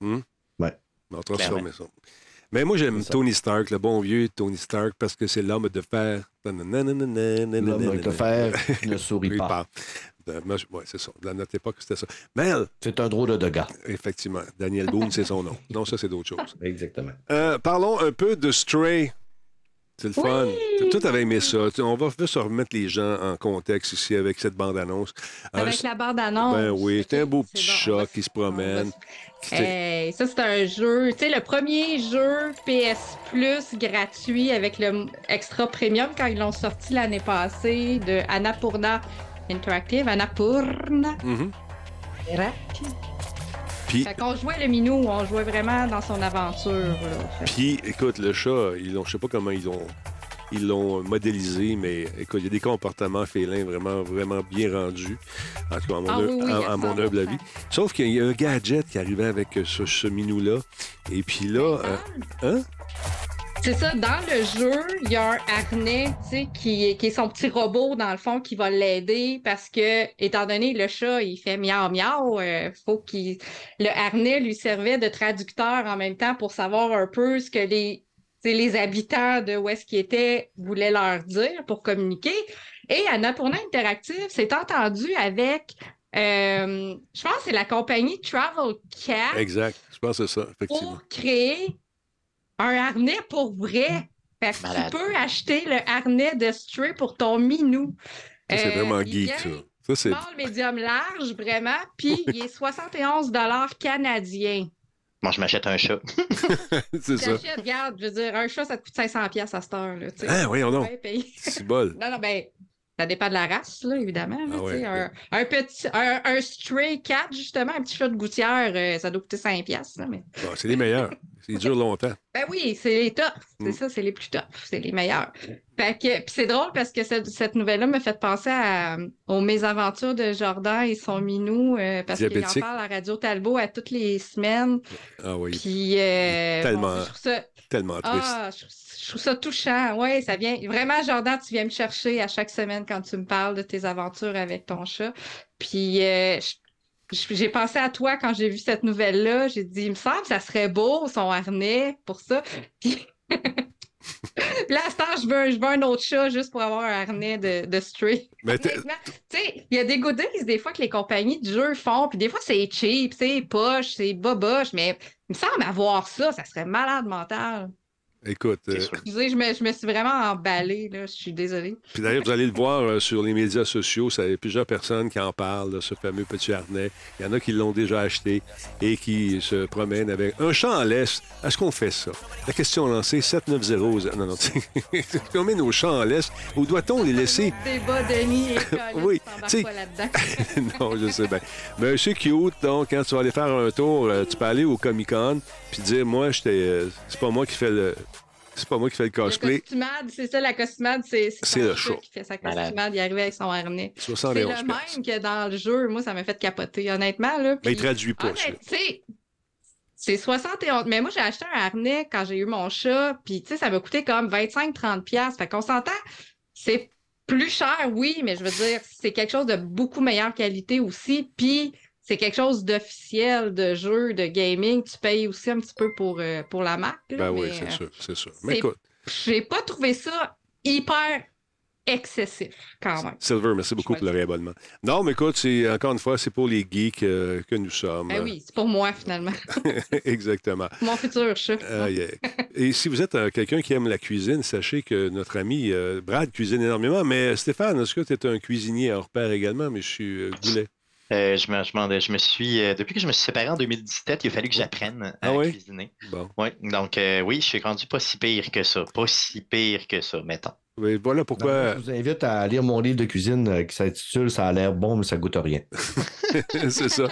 Hmm? Oui. On transforme ça. Mais moi, j'aime Tony Stark, le bon vieux Tony Stark, parce que c'est l'homme de fer. L'homme de fer ne sourit pas. Oui, c'est ça. Dans notre époque, c'était ça. Mel. C'est un drôle de gars. Effectivement. Daniel Boone, c'est son nom. Non, ça, c'est d'autres choses. Exactement. Euh, parlons un peu de Stray. C'est le fun. Tout avait aimé ça. On va se remettre les gens en contexte ici avec cette bande-annonce. Avec la bande-annonce. Ben oui, c'est un beau petit chat qui se promène. Hey, ça, c'est un jeu. Tu sais, le premier jeu PS Plus gratuit avec le extra premium quand ils l'ont sorti l'année passée de Annapurna Interactive. Annapurna. Mm Puis, fait qu'on jouait le minou, on jouait vraiment dans son aventure. Puis, écoute, le chat, ils ont, je sais pas comment ils ont ils l'ont modélisé, mais écoute, il y a des comportements félins vraiment, vraiment bien rendus, en tout cas, à mon, ah mon humble avis. Sauf qu'il y a un gadget qui arrivait avec ce, ce minou-là. Et puis là, euh, hein? C'est ça, dans le jeu, il y a un harnais qui, qui est son petit robot, dans le fond, qui va l'aider parce que, étant donné le chat, il fait miaou miaou, euh, faut qu'il. Le harnais lui servait de traducteur en même temps pour savoir un peu ce que les les habitants de où est-ce qu'ils étaient voulaient leur dire pour communiquer. Et Annapurna Interactive s'est entendu avec, euh, je pense c'est la compagnie Travel Cat. Exact, je pense que c'est ça, effectivement. Pour créer un harnais pour vrai. Fait que tu peux acheter le harnais de Stray pour ton minou. c'est vraiment euh, geek, ça. Ça, c'est. Small, médium, large, vraiment. Puis, il est 71 canadiens. Moi, je m'achète un chat. c'est ça. regarde, je veux dire, un chat, ça te coûte 500 pièces à cette heure. Là, ah, voyons donc. C'est bol. non, non, ben, ça dépend de la race, là, évidemment. Ah un, petit, un, stray cat, justement, un petit chat de gouttière, euh, ça doit coûter 5 pièces. mais... c'est les meilleurs. Ils durent longtemps. Ben oui, c'est les tops. C'est mm. ça, c'est les plus tops. C'est les meilleurs. Fait que, puis c'est drôle parce que cette, cette nouvelle-là me fait penser à, aux mésaventures de Jordan et son minou euh, parce qu'il en parle à Radio Talbot à toutes les semaines. Ah oui. Puis, euh, tellement, tellement ah, triste. Je, trouve ça touchant. Oui, ça vient. Vraiment, Jordan, tu viens me chercher à chaque semaine quand tu me parles de tes aventures avec ton chat. Puis, euh, j'ai pensé à toi quand j'ai vu cette nouvelle-là. J'ai dit, il me semble que ça serait beau, son harnais, pour ça. Puis... là, à je veux, je veux un autre chat juste pour avoir un harnais de, de Stray. Tu sais, il y a des goodies des fois que les compagnies de jeux font, puis des fois c'est cheap, c'est poche, c'est boboche, mais il me semble avoir ça, ça serait malade mental. Écoute. Euh, Excusez, je me, je me, suis vraiment emballé, là. Je suis désolé. Puis d'ailleurs, vous allez le voir euh, sur les médias sociaux. Il y a plusieurs personnes qui en parlent de ce fameux petit harnais. Il y en a qui l'ont déjà acheté et qui se promènent avec un champ en laisse. Est-ce qu'on fait ça? La question lancée 790. Non, non, on met nos champs en laisse ou doit-on les laisser? Débat Denis et Oui. Tu non, je sais bien. Mais c'est cute. Donc, quand tu vas aller faire un tour, euh, tu peux aller au Comic-Con puis dire, moi, c'est pas moi qui fais le c'est pas moi qui fais le cosplay. c'est ça, la costumade, c'est le show. qui fait sa costumade, il arrive avec son harnais. C'est le même que dans le jeu. Moi, ça m'a fait capoter, honnêtement. Là, Mais il traduit pas, c'est 71. Mais moi, j'ai acheté un harnais quand j'ai eu mon chat, puis tu sais, ça m'a coûté comme 25-30$. Fait qu'on s'entend, c'est plus cher, oui, mais je veux dire, c'est quelque chose de beaucoup meilleure qualité aussi. Puis c'est quelque chose d'officiel de jeu, de gaming. Tu payes aussi un petit peu pour, euh, pour la marque. ben oui, c'est sûr, c'est sûr. Mais écoute. J'ai pas trouvé ça hyper excessif quand même. Silver, merci beaucoup pour le réabonnement. Non, mais écoute, c'est encore une fois, c'est pour les geeks euh, que nous sommes. Ben oui, c'est pour moi finalement. Exactement. Mon futur chat. Et si vous êtes euh, quelqu'un qui aime la cuisine, sachez que notre ami Brad cuisine énormément. Mais Stéphane, est-ce que tu es un cuisinier hors pair également, mais je suis Goulet? Euh, je, me, je, je, me suis, euh, depuis que je me suis séparé en 2017, il a fallu que j'apprenne à ah cuisiner. Bon. Ouais, donc, euh, oui, je suis rendu pas si pire que ça. Pas si pire que ça, mettons. Oui, voilà pourquoi. je vous invite à lire mon livre de cuisine qui s'intitule Ça a l'air bon, mais ça goûte rien. c'est ça.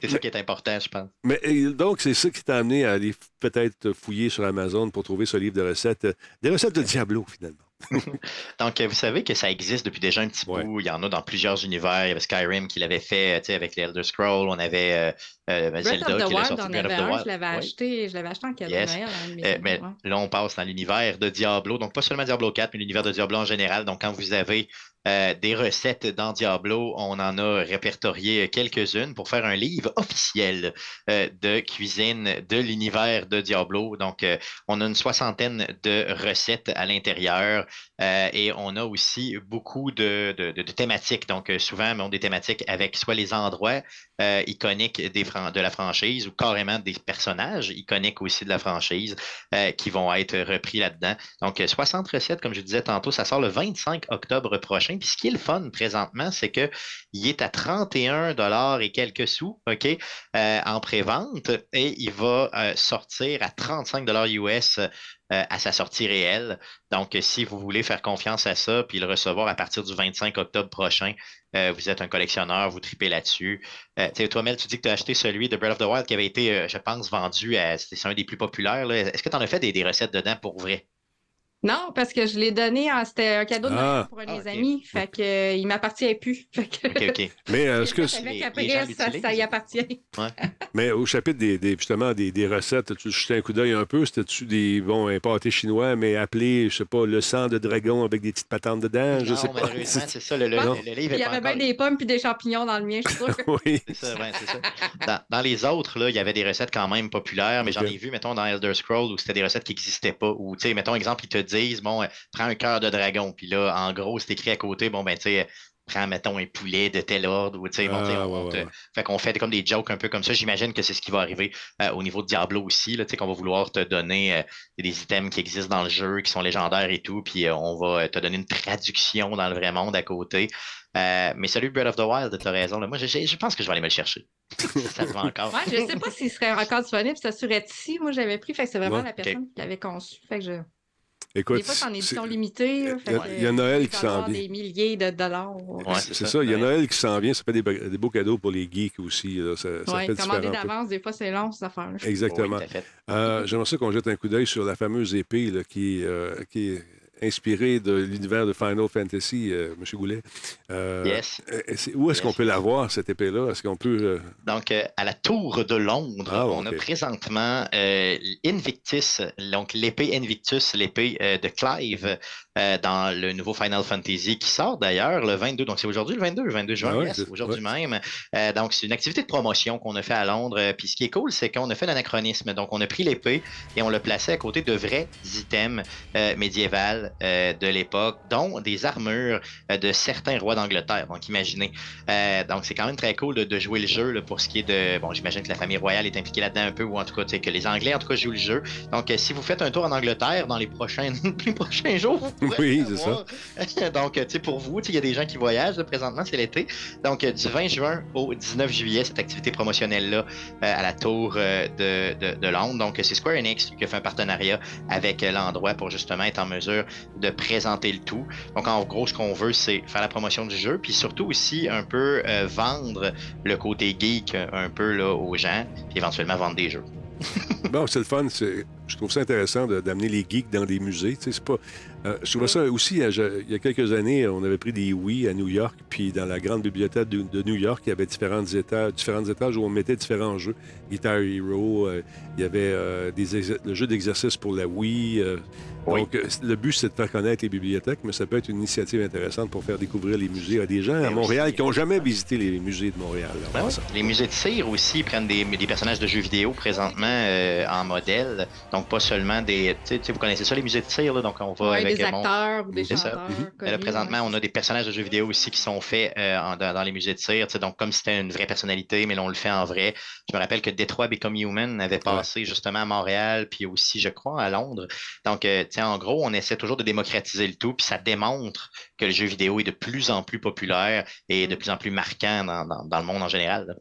C'est ça qui est important, je pense. Mais donc, c'est ça qui t'a amené à aller peut-être fouiller sur Amazon pour trouver ce livre de recettes. Des recettes de Diablo, finalement. Donc, vous savez que ça existe depuis déjà un petit bout. Il y en a dans plusieurs univers. Il y avait Skyrim qui l'avait fait avec les Elder Scrolls. On avait euh, Zelda of the. Je l'avais acheté, je l'avais acheté en cadeau yes. euh, mais là, on passe dans l'univers de Diablo. Donc, pas seulement Diablo 4, mais l'univers de Diablo en général. Donc, quand vous avez euh, des recettes dans Diablo. On en a répertorié quelques-unes pour faire un livre officiel de cuisine de l'univers de Diablo. Donc, on a une soixantaine de recettes à l'intérieur et on a aussi beaucoup de, thématiques. Donc, souvent, on a des thématiques avec soit les endroits iconiques des de la franchise ou carrément des personnages iconiques aussi de la franchise qui vont être repris là-dedans. Donc, 60 recettes, comme je disais tantôt, ça sort le 25 octobre prochain. Puis ce qui est le fun présentement, c'est qu'il est à 31 dollars et quelques sous, euh, en pré-vente et il va euh, sortir à 35 dollars US euh, à sa sortie réelle. Donc, si vous voulez faire confiance à ça puis le recevoir à partir du 25 octobre prochain, vous êtes un collectionneur, vous tripez là-dessus. toi, Mel, tu dis que tu as acheté celui de Breath of the Wild qui avait été, je pense, vendu à. C'est un des plus populaires. Est-ce que tu en as fait des recettes dedans pour vrai? Non, parce que je l'ai donné, c'était un cadeau de ah. pour un de mes ah, amis. Fait que euh, il m'appartient plus. OK, OK. Mais euh, est-ce que ça, y appartient. Mais au chapitre des, justement des, des, recettes, tu jetais un coup d'œil un peu. C'était-tu des bon un pâté chinois, mais appelé, je sais pas, le sang de dragon avec des petites patentes dedans? Je sais pas. c'est ça, le, le, le, livre. Il y avait bien des pommes puis des champignons dans le mien, je suis sûr. oui. C'est ça, ouais, c'est ça. Dans, les autres, là, il y avait des recettes quand même populaires, mais j'en ai vu, mettons, dans Elder Scrolls où c'était des recettes qui n'existaient pas. Ou, tu sais, mettons, exemple, ils te disent, bon, euh, prends un cœur de dragon. Puis là, en gros, c'est écrit à côté, bon, ben, tu sais, prends, mettons, un poulet de tel ordre. Ou, tu sais, bon, ah, Fait qu'on fait comme des jokes un peu comme ça. J'imagine que c'est ce qui va arriver euh, au niveau de Diablo aussi, là, tu sais, qu'on va vouloir te donner euh, des items qui existent dans le jeu, qui sont légendaires et tout. Puis on va te donner une traduction dans le vrai monde à côté. mais celui Breath of the Wild, tu as raison. Moi, je, je, pense que je vais aller me le chercher. ça se vend encore. ouais, je sais pas s'il serait encore disponible. Ça serait ici. Moi, j'avais pris. Fait que c'est vraiment la personne qui l'avait conçu. Fait que je. Écoute, des fois, c'est en édition limitée. Il y, a Noël qui s'en vient. des milliers de dollars. Ouais, c'est ça. Il y a Noël qui s'en vient. Ça fait des, des, beaux cadeaux pour les geeks aussi. Là. Ça, ça fait commander d'avance, des fois, c'est long, cette affaire-là. Exactement. euh, J'aimerais ça qu'on jette un coup d'œil sur la fameuse épée là, qui, euh, qui est inspiré de l'univers de Final Fantasy, euh, M. Goulet. Euh, yes. Euh, où est-ce qu'on peut la voir, cette épée-là? Est-ce qu'on peut. Donc, à la Tour de Londres, ah, on a présentement Invictus, donc l'épée Invictus, l'épée de Clive, dans le nouveau Final Fantasy qui sort d'ailleurs le 22. Donc, c'est aujourd'hui le 22, le 22 juin, ah aujourd'hui même. donc, c'est une activité de promotion qu'on a fait à Londres. Puis, ce qui est cool, c'est qu'on a fait l'anachronisme. Donc, on a pris l'épée et on l'a placée à côté de vrais items euh, de l'époque, dont des armures euh, de certains rois d'Angleterre. Donc, imaginez. Euh, donc, c'est quand même très cool de, jouer le jeu pour ce qui est de. Bon, j'imagine que la famille royale est impliquée là-dedans un peu, ou en tout cas, que les Anglais, en tout cas, jouent le jeu. Donc, si vous faites un tour en Angleterre dans les prochains, les prochains jours, oui, c'est ça. donc, tu sais, pour vous, il y a des gens qui voyagent présentement, c'est l'été. Donc, du 20 juin au 19 juillet, cette activité promotionnelle-là à la tour de, de, de, Londres. Donc, c'est Square Enix qui a fait un partenariat avec l'endroit pour justement être en mesure de présenter le tout. Donc, en gros, ce qu'on veut, c'est faire la promotion du jeu, puis surtout aussi un peu euh, vendre le côté geek un peu là, aux gens, puis éventuellement vendre des jeux. bon, c'est le fun. Je trouve ça intéressant d'amener les geeks dans des musées. C'est pas, euh, je trouvais ça aussi, euh, il y a quelques années, on avait pris des Wii à New York, puis dans la grande bibliothèque de, New York, il y avait différents étages, différents étages où on mettait différents jeux. Guitar Hero, euh, il y avait des le jeu d'exercice pour la Wii. Donc, le but, c'est de faire connaître les bibliothèques, mais ça peut être une initiative intéressante pour faire découvrir les musées à des gens à ben Montréal qui n'ont jamais visité les musées de Montréal. Ben les musées de cire aussi prennent des, des, personnages de jeux vidéo présentement en modèle. Donc, pas seulement des. Vous connaissez ça, les musées de tir, là, donc on va avec des acteurs ou des chanteurs. là, présentement, on a des personnages de jeux vidéo aussi qui sont faits euh, dans, les musées de tir. Donc, comme si c'était une vraie personnalité, mais là, on le fait en vrai. Je me rappelle que Detroit Become Human avait passé justement à Montréal, puis aussi, je crois, à Londres. Donc, euh, en gros, on essaie toujours de démocratiser le tout, puis ça démontre que le jeu vidéo est de plus en plus populaire et de plus en plus marquant dans, le monde en général.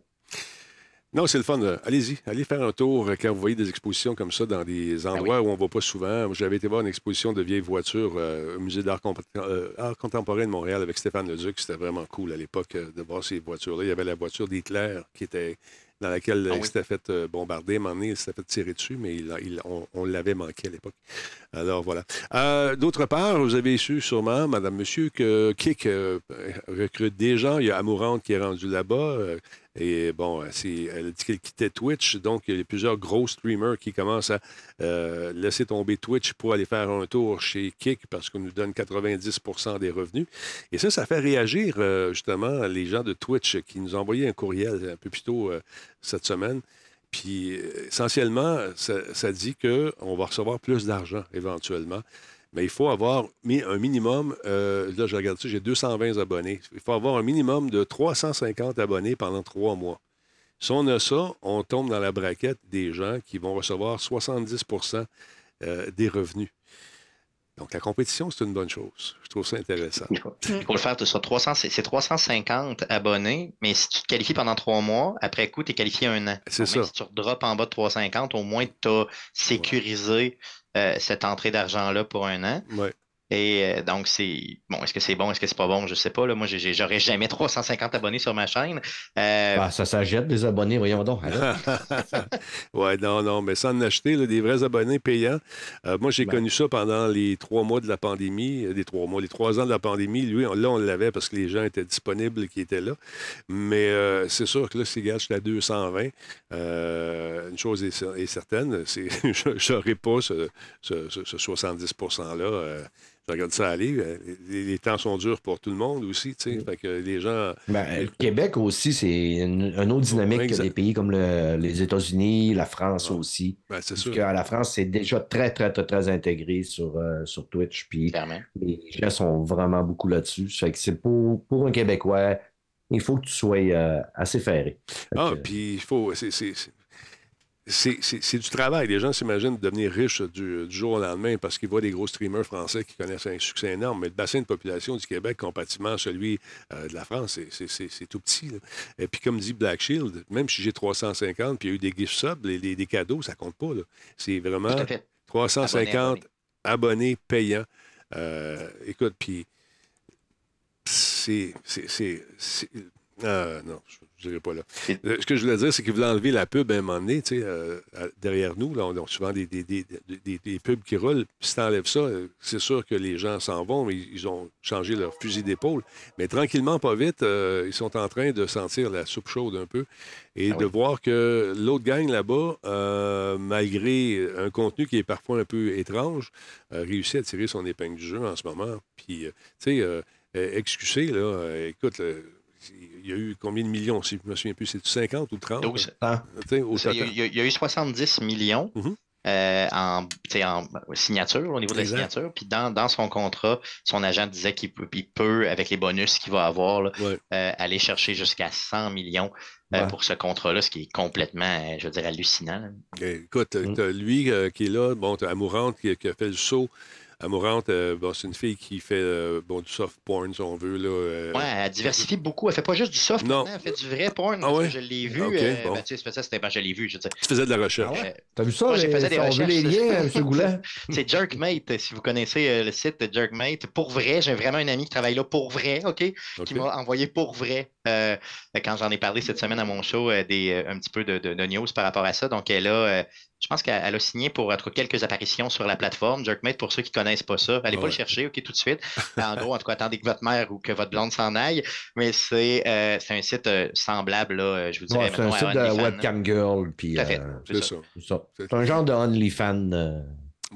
Non, c'est le fun. Allez-y, allez faire un tour quand vous voyez des expositions comme ça dans des ah endroits où on ne va pas souvent. J'avais été voir une exposition de vieilles voitures euh, au Musée d'art euh, contemporain de Montréal avec Stéphane Leduc. C'était vraiment cool à l'époque euh, de voir ces voitures-là. Il y avait la voiture d'Hitler qui était dans laquelle ah il s'était fait euh, bombarder. À un moment donné, il s'était fait tirer dessus, mais il, on, l'avait manqué à l'époque. Alors voilà. Euh, d'autre part, vous avez su sûrement, Madame, Monsieur, que Kik euh, recrute des gens. Il y a Amourante qui est rendu là-bas. Et bon, elle a dit qu'elle quittait Twitch. Donc, il y a plusieurs gros streamers qui commencent à laisser tomber Twitch pour aller faire un tour chez Kik parce qu'on nous donne 90% des revenus. Et ça, ça fait réagir justement les gens de Twitch qui nous ont envoyé un courriel un peu plus tôt cette semaine. Puis essentiellement, ça, dit qu'on va recevoir plus d'argent éventuellement. Mais il faut avoir mis un minimum, euh, là je regarde ça, j'ai 220 abonnés. Il faut avoir un minimum de 350 abonnés pendant trois mois. Si on a ça, on tombe dans la braquette des gens qui vont recevoir 70% euh, des revenus. Donc, la compétition, c'est une bonne chose. Je trouve ça intéressant. Il faut le faire sur 300, c'est 350 abonnés, mais si tu te qualifies pendant trois mois, après coup, tu es qualifié un an. C'est ça. si tu drops en bas de 350, au moins tu as sécurisé euh, cette entrée d'argent-là pour un an. Ouais. Et euh, donc, c'est bon. Est-ce que c'est bon? Est-ce que c'est pas bon? Je sais pas. Là. Moi, j'aurais jamais 350 abonnés sur ma chaîne. Euh... Ah, ça s'achète des abonnés, voyons donc. ouais, non, non, mais sans en acheter des vrais abonnés payants. Euh, moi, j'ai ben. connu ça pendant les trois mois de la pandémie, les trois mois, les trois ans de la pandémie. Lui, là, on l'avait parce que les gens étaient disponibles qui étaient là. Mais euh, c'est sûr que là, si gars, je suis à 220, une chose est, certaine, c'est je n'aurai pas ce, ce, ce 70 %-là regarde ça aller. Euh, les, temps sont durs pour tout le monde aussi, tu sais. Mm. Fait que les gens. Ben, le Québec aussi, c'est une, autre dynamique que des pays comme les États-Unis, la France aussi. Ben, c'est sûr. la France, c'est déjà très, très, très, très intégré sur, euh, sur Twitch. Puis les gens sont vraiment beaucoup là-dessus. Fait que c'est pour, pour un Québécois, il faut que tu sois euh, assez ferré. Ah, puis il faut c'est du travail. Les gens s'imaginent devenir riches du, jour au lendemain parce qu'ils voient des gros streamers français qui connaissent un succès énorme. Mais le bassin de population du Québec, comparativement à celui euh, de la France, c'est tout petit. Et puis, comme dit Black Shield, même si j'ai 350 puis il y a eu des gift subs, les, des cadeaux, ça compte pas. C'est vraiment 350 abonnés, payants. Euh, écoute, puis c'est. Euh, non, je dirais pas là. Euh, ce que je voulais dire, c'est qu'ils voulaient enlever la pub à un moment donné, tu sais, euh, derrière nous. Là, on a souvent des, des, pubs qui roulent. Si tu enlèves ça, euh, c'est sûr que les gens s'en vont, mais ils ont changé leur fusil d'épaule. Mais tranquillement, pas vite, ils sont en train de sentir la soupe chaude un peu et ah de voir que l'autre gang là-bas, malgré un contenu qui est parfois un peu étrange, réussit à tirer son épingle du jeu en ce moment. Puis, tu sais, excusez, là, écoute, il y a eu combien de millions, si je me souviens plus, c'est 50 ou 30? il, y a, eu 70 millions. Mm-hmm. Euh, en, signature, au niveau de la signature. Puis dans, son contrat, son agent disait qu'il peut, peut, avec les bonus qu'il va avoir, euh, aller chercher jusqu'à 100 millions euh, pour ce contrat-là, ce qui est complètement, je veux dire, hallucinant. Écoute, mm. lui qui est là, bon, as Amourante qui, qui, a fait le saut Amourante, euh, c'est une fille qui fait euh, bon, du soft porn, si on veut. Là, euh. Ouais, elle diversifie beaucoup. Elle fait pas juste du soft, non. elle fait du vrai porn. Ah ouais? Je l'ai vu. Okay, bon. ben, tu sais, ça, c'était ben, je l'ai vu. Je tu faisais de la recherche. Ah T'as vu ça? Moi, j'ai fait des recherches. les liens, M. Goulet? c'est Jerkmate, si vous connaissez le site de Jerkmate. Pour vrai, j'ai vraiment un ami qui travaille là pour vrai, OK? Qui m'a envoyé pour vrai. Quand j'en ai parlé cette semaine à mon show, des, un petit peu de, de, de, news par rapport à ça. Donc, elle a je pense qu'elle a signé pour quelques apparitions sur la plateforme. Jerkmate, pour ceux qui ne connaissent pas ça, allez pas le chercher, OK, tout de suite. en gros, en tout cas, attendez que votre mère ou que votre blonde s'en aille. Mais c'est euh, un site euh, semblable, là, euh, je vous dirais. c'est un site de webcam girl. Puis, c'est ça. C'est un genre de OnlyFans.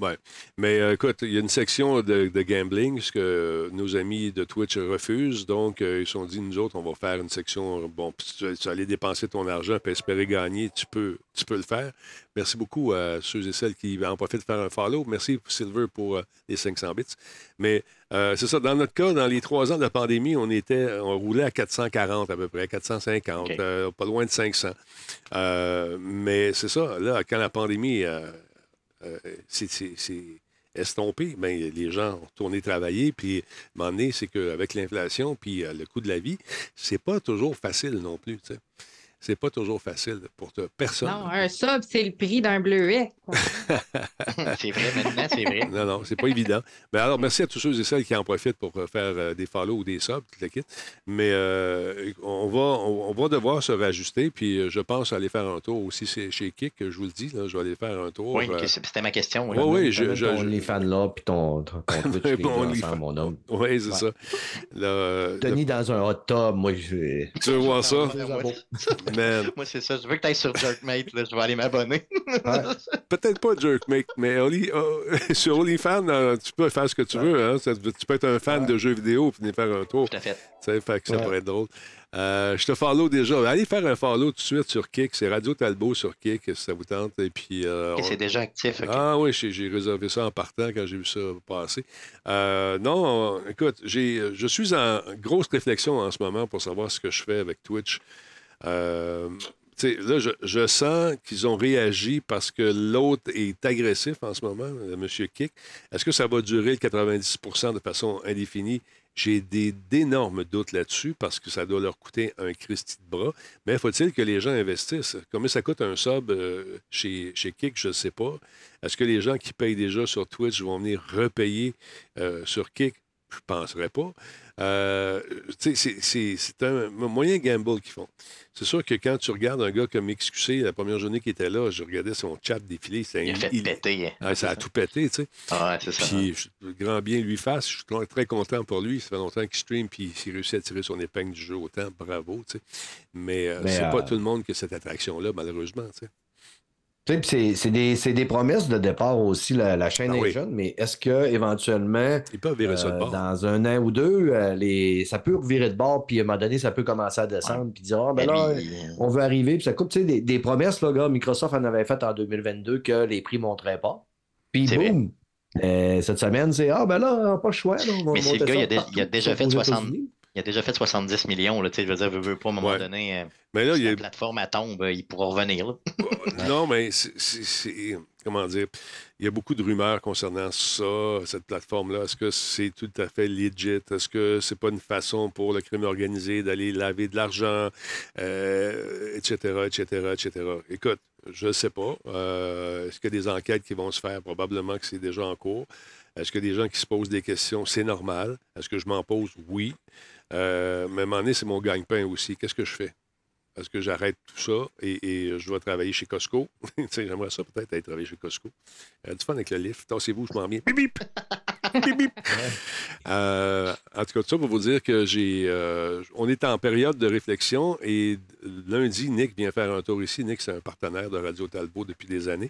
Oui. Mais euh, écoute, il y a une section de, gambling, ce que nos amis de Twitch refusent. Donc, euh, ils se sont dit, nous autres, on va faire une section. Bon, tu, tu vas aller dépenser ton argent et espérer gagner, tu peux, tu peux le faire. Merci beaucoup à ceux et celles qui en profitent de faire un follow. Merci, Silver, pour euh, les 500 bits. Mais c'est ça, dans notre cas, dans les trois ans de la pandémie, on était, on roulait à 440 à peu près, 450, pas loin de 500. mais c'est ça, là, quand la pandémie euh, c'est estompé, mais les gens ont tourné travailler. Puis, à un moment donné, c'est qu'avec l'inflation puis euh, le coût de la vie, c'est pas toujours facile non plus. C'est pas toujours facile pour personne. Non, un sub, c'est le prix d'un bleuet. c'est vrai, maintenant, c'est vrai. Non, non, c'est pas évident. Mais alors, merci à tous ceux et celles qui en profitent pour euh, faire euh, des follow ou des subs, tout le kit. Mais euh, on, va, on, va devoir se réajuster, puis je pense aller faire un tour aussi chez Kik, je vous le dis, là, je vais aller faire un tour. Oui, c'était ma question. Oui, oui, je, je, ton fans là, puis ton, ton, Twitch, bon, ensemble, mon homme. Oui, c'est ça. Denis dans un hot tub, moi, je... Tu veux voir ça? Moi, c'est ça. Je veux que tu ailles sur Jerkmate. Là. Je vais aller m'abonner. Peut-être pas Jerkmate, mais euh, sur OnlyFans, euh, tu peux faire ce que tu veux. Hein? tu peux être un fan de jeux vidéo et venir faire un tour. Tout à fait. Fait que ça pourrait être drôle. Euh, je te follow déjà. Allez faire un follow tout de suite sur Kik. C'est Radio Talbot sur Kik, si ça vous tente. Et puis. c'est déjà actif. Ah oui, j'ai réservé ça en partant quand j'ai vu ça passer. non, écoute, je suis en grosse réflexion en ce moment pour savoir ce que je fais avec Twitch. Euh, là, je, sens qu'ils ont réagi parce que l'autre est agressif en ce moment, M. Kick. Est-ce que ça va durer le 90% de façon indéfinie? J'ai d'énormes doutes là-dessus parce que ça doit leur coûter un Christy de bras. Mais faut-il que les gens investissent? Combien ça coûte un sub euh, chez, chez Kick? Je ne sais pas. Est-ce que les gens qui payent déjà sur Twitch vont venir repayer euh, sur Kick? Je ne penserais pas. Euh, c'est un moyen gamble qu'ils font. C'est sûr que quand tu regardes un gars comme XQC, la première journée qu'il était là, je regardais son chat défiler. Il a fait péter. Hein. ça a tout pété, tu sais. Ah, c'est ça. Puis, grand bien lui fasse. Je suis très content pour lui. Ça fait longtemps qu'il stream, puis il réussit à tirer son épingle du jeu autant. Bravo, tu sais. Mais, euh, c'est pas euh, tout le monde qui a cette attraction-là, malheureusement, tu sais. C'est des, des, promesses de départ aussi, la, chaîne ah est jeune, mais est-ce que éventuellement, Ils peuvent virer ça de euh, bord. dans un an ou deux, euh, les, ça peut virer de bord, puis à un moment donné, ça peut commencer à descendre, puis dire Ah, ben là, on veut arriver, puis ça coupe des, des promesses, là, gars, Microsoft en avait fait en 2022 que les prix ne monteraient pas. Puis boum! Euh, cette semaine, c'est Ah, ben là, pas le choix. mais c'est le gars, il a, déjà fait 60 il a déjà fait 70 millions. Là, je veux dire, veut, pas à un moment donné. Euh, mais là, il la plateforme à tombe, euh, il pourra revenir. non, mais c'est. Comment dire? Il y a beaucoup de rumeurs concernant ça, cette plateforme-là. Est-ce que c'est tout à fait legit? Est-ce que c'est pas une façon pour le crime organisé d'aller laver de l'argent, etc., etc., etc.? Écoute, je ne sais pas. Euh, est-ce qu'il y a des enquêtes qui vont se faire? Probablement que c'est déjà en cours. Est-ce qu'il y a des gens qui se posent des questions? C'est normal. Est-ce que je m'en pose? Oui. Euh, mais à un moment donné, c'est mon gagne-pain aussi. Qu'est-ce que je fais? Est-ce que j'arrête tout ça et, je dois travailler chez Costco? J'aimerais ça peut-être aller travailler chez Costco. Euh, du fun avec le lift. Tassez-vous, je m'en viens. Bip, bip! bip, bip. Euh, en tout cas, tout ça pour vous dire que j'ai. On est en période de réflexion et lundi, Nick vient faire un tour ici. Nick, c'est un partenaire de Radio Talbot depuis des années.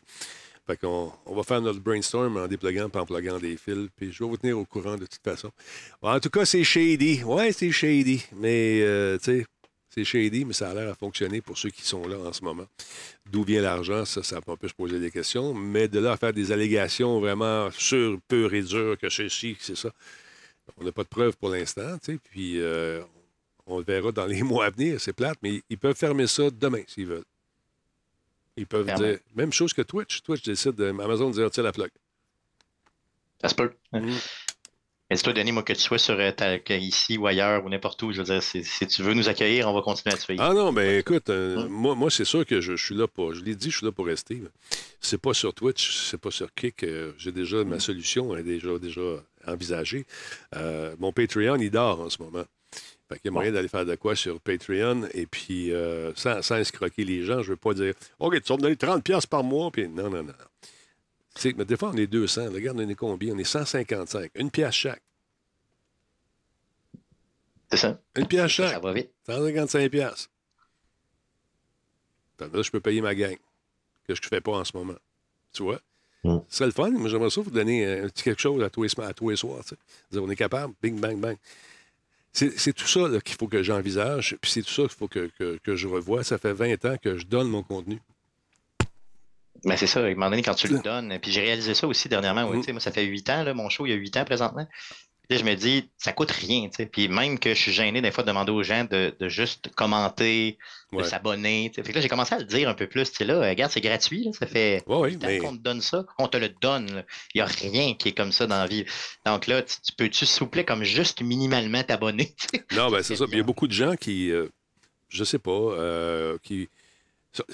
Fait qu'on on va faire notre brainstorm en dépluguant et en pluguant des fils. Puis je vais vous tenir au courant de toute façon. en tout cas, c'est shady. Ouais, c'est shady. Mais, euh, c'est shady, mais ça a l'air à fonctionner pour ceux qui sont là en ce moment. D'où vient l'argent, ça, ça peut se poser des questions. Mais de là à faire des allégations vraiment sur pur et dur que ceci, c'est ça. On n'a pas de preuves pour l'instant. Puis euh, on le verra dans les mois à venir. C'est plate, mais ils peuvent fermer ça demain s'ils veulent. Ils peuvent dire. Même chose que Twitch. Twitch décide, de, Amazon dire tiens la plug. Ça se peut. Mm. Mais toi, Denis, moi, que tu sois sur euh, ici ou ailleurs ou n'importe où, je veux dire, si, tu veux nous accueillir, on va continuer à te suivre. Ah non, mais écoute, euh, mm. moi, moi c'est sûr que je, suis là pour. Je l'ai dit, je suis là pour rester. C'est pas sur Twitch, c'est pas sur Kick. Euh, j'ai déjà ma mm. solution, est déjà, déjà envisagée. mon Patreon, il dort en ce moment. Fait qu'il y a moyen d'aller faire de quoi sur Patreon et puis euh, sans, sans, escroquer les gens. Je veux pas dire OK, tu vas me donner 30$ par mois. Puis non, non, non. sais, mais des fois, on est 200. Regarde, on est combien? On est 155. Une pièce chaque. C'est ça. Une pièce chaque. Ça va vite. 155 pièces. Là, je peux payer ma gang, que je ne fais pas en ce moment. Tu vois? Mm. Ce serait le fun. mais j'aimerais ça vous donner un petit quelque chose à tous les, à tous les soirs. on est capable, bing, bang, bang. C'est tout ça qu'il faut que j'envisage, puis c'est tout ça qu'il faut que, que, je revoie. Ça fait 20 ans que je donne mon contenu. Mais c'est ça, à un moment donné, quand tu le donnes, puis j'ai réalisé ça aussi dernièrement. Mm. Moi, ça fait 8 ans, là, mon show, il y a 8 ans présentement je me dis, ça coûte rien. Puis même que je suis gêné des fois de demander aux gens de, juste commenter, de s'abonner. Fait que là, j'ai commencé à le dire un peu plus. Là, regarde, c'est gratuit. ça fait ouais, qu'on te donne ça. On te le donne. Il n'y a rien qui est comme ça dans la vie. Donc là, tu, peux-tu, s'il comme juste minimalement t'abonner? non, ben c'est ça. Il y a beaucoup de gens qui, je euh, je sais pas, euh, qui.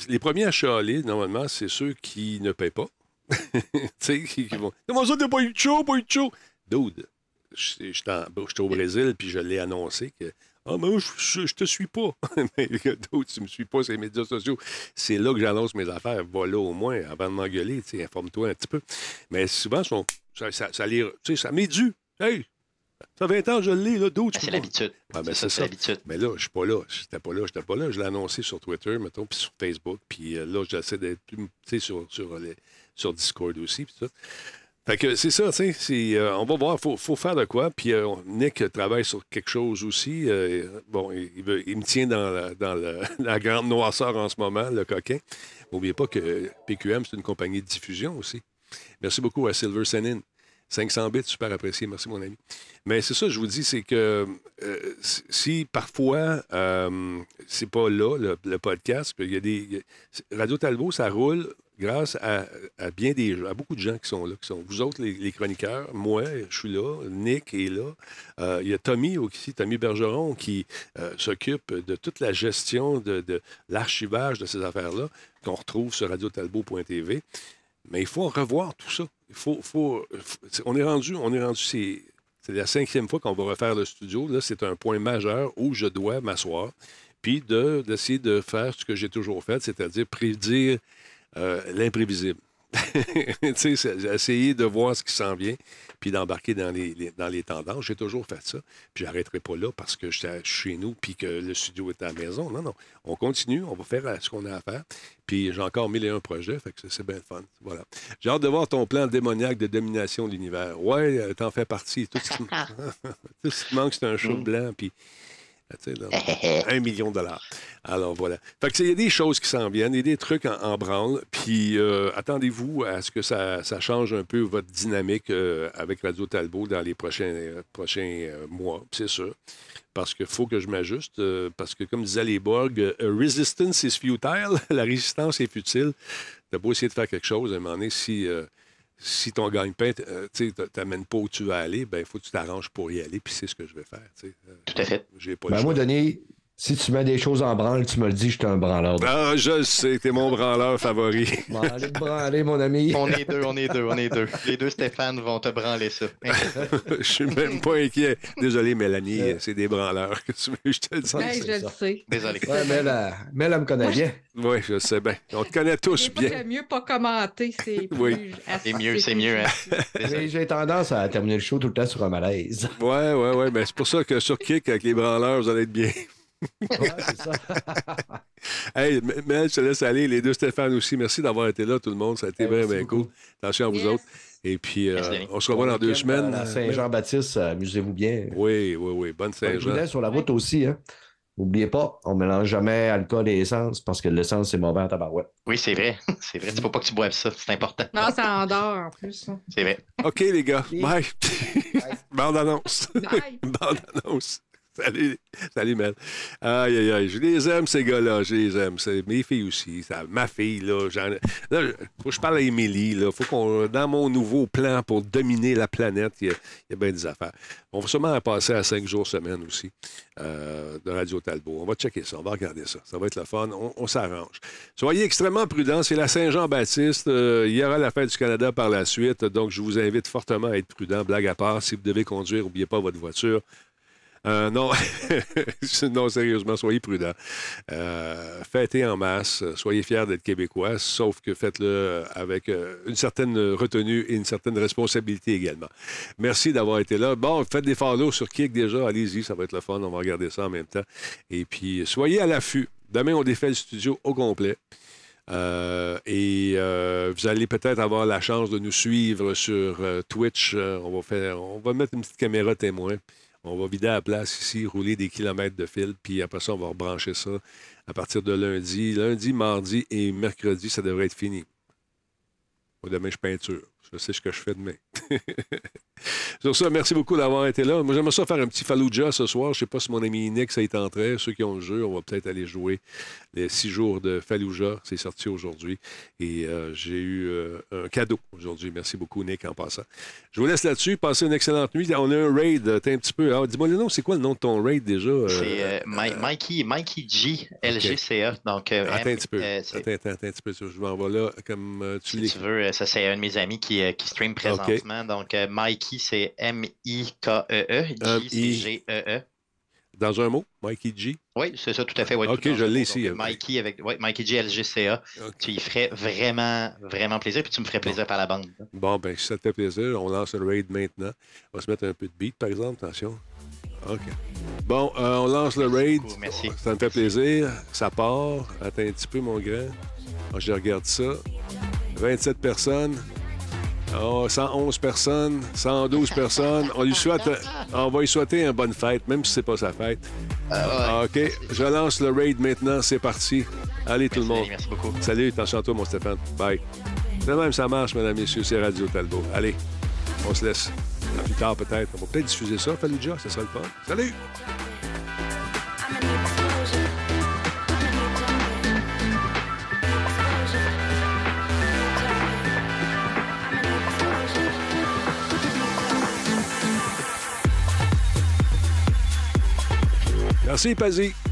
Les premiers à chialer, normalement, c'est ceux qui ne paient pas. tu sais, qui, vont. Comment ça, t'as pas eu de show, pas eu de show? Dude, j'étais au Brésil, puis je l'ai annoncé que ah, mais moi, je, je, te suis pas. mais d'autres, tu me suis pas sur les médias sociaux. C'est là que j'annonce mes affaires. Voilà au moins, avant de m'engueuler, informe-toi un petit peu. Mais souvent, ça, ça, ça, ça m'est dû. Hey, ça fait 20 ans que je l'ai, là, d'autres. Ah, c'est l'habitude. Ah, ben, c'est ça. l'habitude. Mais là, je suis pas là. J'étais pas là, j'étais pas là. Je l'ai annoncé sur Twitter, mettons, puis sur Facebook. Puis euh, là, j'essaie d'être plus, sur, sur, sur Discord aussi, puis ça. C'est ça, tu sais, euh, on va voir, il faut, faire de quoi. Puis euh, Nick travaille sur quelque chose aussi. Euh, bon, il, me tient dans, la, dans la, grande noirceur en ce moment, le coquin. N'oubliez pas que PQM, c'est une compagnie de diffusion aussi. Merci beaucoup à Silver Senin. 500 bits, super apprécié. Merci, mon ami. Mais c'est ça, je vous dis, c'est que si parfois c'est pas là, le, podcast, il y a des. Radio Talbot, ça roule grâce à, bien des à beaucoup de gens qui sont là, qui sont vous autres, les, chroniqueurs, moi, je suis là, Nick est là. Euh, il y a Tommy aussi, Tommy Bergeron, qui euh, s'occupe de toute la gestion de, l'archivage de ces affaires-là, qu'on retrouve sur radiotalbot.tv. Mais il faut revoir tout ça. Il faut, faut, on est rendu, on est rendu, c'est, la cinquième fois qu'on va refaire le studio. Là, c'est un point majeur où je dois m'asseoir, puis d'essayer de faire ce que j'ai toujours fait, c'est-à-dire prédire euh, l'imprévisible. essayer de voir ce qui s'en vient, puis d'embarquer dans les, dans les tendances. J'ai toujours fait ça. Puis j'arrêterai pas là parce que j'étais chez nous, puis que le studio est à la maison. Non, non. On continue, on va faire ce qu'on a à faire. Puis j'ai encore mille et un projets, fait que c'est bien fun. Voilà. J'ai hâte de voir ton plan démoniaque de domination de l'univers. Ouais, euh, t'en fais partie. Tout ce qui, Tout ce qui manque, c'est un chaud mm. blanc, puis un million de dollars. Alors voilà. Fait que il y a des choses qui s'en viennent, il y a des trucs en, branle. Puis euh, attendez-vous à ce que ça, change un peu votre dynamique euh, avec Radio Talbot dans les prochains, euh, mois, c'est sûr. Parce qu'il faut que je m'ajuste. parce que comme disait les Borg, resistance is futile. La résistance est futile. T'as beau essayer de faire quelque chose, à un moment donné, si si ton gagne-pain euh, ne t'amène pas où tu veux aller, ben il faut que tu t'arranges pour y aller, puis c'est ce que je vais faire. Euh, Tout à fait. J'ai pas ben, moi, Denis, si tu mets des choses en branle, tu me le dis, je suis un branleur. Ah, je le sais, t'es mon branleur favori. Bon, allez te branler, mon ami. On est deux, on est deux, on est deux. Les deux Stéphane vont te branler ça. je suis même pas inquiet. Désolé, Mélanie, c'est des branleurs que tu veux, je te le dis. Ben, je le sais. Désolé. Ouais, mais elle, me connaît bien. Oui, je sais bien. On te connaît tous bien. C'est mieux pas commenter, c'est plus... Oui. C'est mieux, c'est mieux. Hein? J'ai tendance à terminer le show tout le temps sur un malaise. Ouais, ouais, ouais. Mais c'est pour ça que sur Kick, avec les branleurs, vous allez être bien c'est ça. hey, Mel, je te laisse aller. Les deux Stéphane aussi. Merci d'avoir été là, tout le monde. Ça a été bien, bien cool. Attention à vous autres. Et puis, euh, on se revoit dans deux semaines. Saint-Jean-Baptiste, amusez-vous bien. Oui, oui, oui. Bonne Saint-Jean. sur la route aussi. Hein. N'oubliez pas, on ne mélange jamais alcool et essence parce que l'essence, c'est mauvais en tabarouette. Oui, c'est vrai. C'est vrai. Il ne faut pas que tu boives ça. C'est important. Non, ça endort en plus. C'est vrai. OK, les gars. Bye. Bye. Bande annonce. Bye. Bande annonce. Salut, salut Mel. Aïe, aïe, aïe. Je les aime, ces gars-là. Je les aime. Mes filles aussi. Ma fille, là. Là, faut que je parle à Émilie. Là. Faut qu'on, dans mon nouveau plan pour dominer la planète, il y, a, bien des affaires. On va sûrement passer à cinq jours semaine aussi euh, de Radio Talbot. On va checker ça. On va regarder ça. Ça va être le fun. On, s'arrange. Soyez extrêmement prudents. C'est la Saint-Jean-Baptiste. Euh, il y aura la fête du Canada par la suite. Donc, je vous invite fortement à être prudent. Blague à part, si vous devez conduire, n'oubliez pas votre voiture. Euh, non. non, sérieusement, soyez prudents. Euh, fêtez en masse, soyez fiers d'être québécois, sauf que faites-le avec euh, une certaine retenue et une certaine responsabilité également. Merci d'avoir été là. Bon, faites des follow sur Kik déjà, allez-y, ça va être le fun, on va regarder ça en même temps. Et puis, soyez à l'affût. Demain, on défait le studio au complet. et vous allez peut-être avoir la chance de nous suivre sur Twitch. on, va faire, on va mettre une petite caméra témoin. On va vider la place ici, rouler des kilomètres de fil, puis après ça, on va rebrancher ça à partir de lundi. Lundi, mardi et mercredi, ça devrait être fini. Demain, je peinture. Je sais ce que je fais demain. Sur ça, merci beaucoup d'avoir été là. Moi, j'aimerais ça faire un petit Fallujah ce soir. Je ne sais pas si mon ami Nick, ça y tenterait. Ceux qui ont le jeu, on va peut-être aller jouer les six jours de Fallujah. C'est sorti aujourd'hui. Et euh, j'ai eu euh, un cadeau aujourd'hui. Merci beaucoup, Nick, en passant. Je vous laisse là-dessus. Passez une excellente nuit. On a un raid. T'es un petit peu. Ah, dis-moi le nom. C'est quoi le nom de ton raid déjà? Euh, c'est Mikey, Mikey G, LGCA. Donc, attends un petit peu. attends, attends, un petit peu. Je m'envoie là comme tu Si tu veux, ça, c'est un de mes amis qui, qui stream présentement. Donc, Mikey, c'est M-I-K-E-E. G, c'est G-E-E. Dans un mot, Mikey G? Oui, c'est ça, tout à fait. OK, je l'ai ici. Mikey, avec, ouais, Mikey G, LGCA. Tu y ferais vraiment, vraiment plaisir, puis tu me ferais plaisir par la bande. Bon, ben si ça te fait plaisir, on lance le raid maintenant. On va se mettre un peu de beat, par exemple. Attention. OK. Bon, euh, on lance le raid. merci. Ça me fait plaisir. Ça part. Attends un petit peu, mon grand. je regarde ça. 27 personnes. Oh, 111 personnes, 112 personnes. On lui souhaite, on va lui souhaiter une bonne fête, même si c'est pas sa fête. Ah OK, je lance le raid maintenant. C'est parti. Allez, tout le monde. Merci beaucoup. Salut, à toi, mon Stéphane. Bye. C'est même, ça marche, mesdames messieurs. C'est Radio Talbot. Allez, on se laisse. À plus tard, peut-être. On va peut-être diffuser ça, Fallujah. Ça sera le fun. Salut! Merci, Pazzi.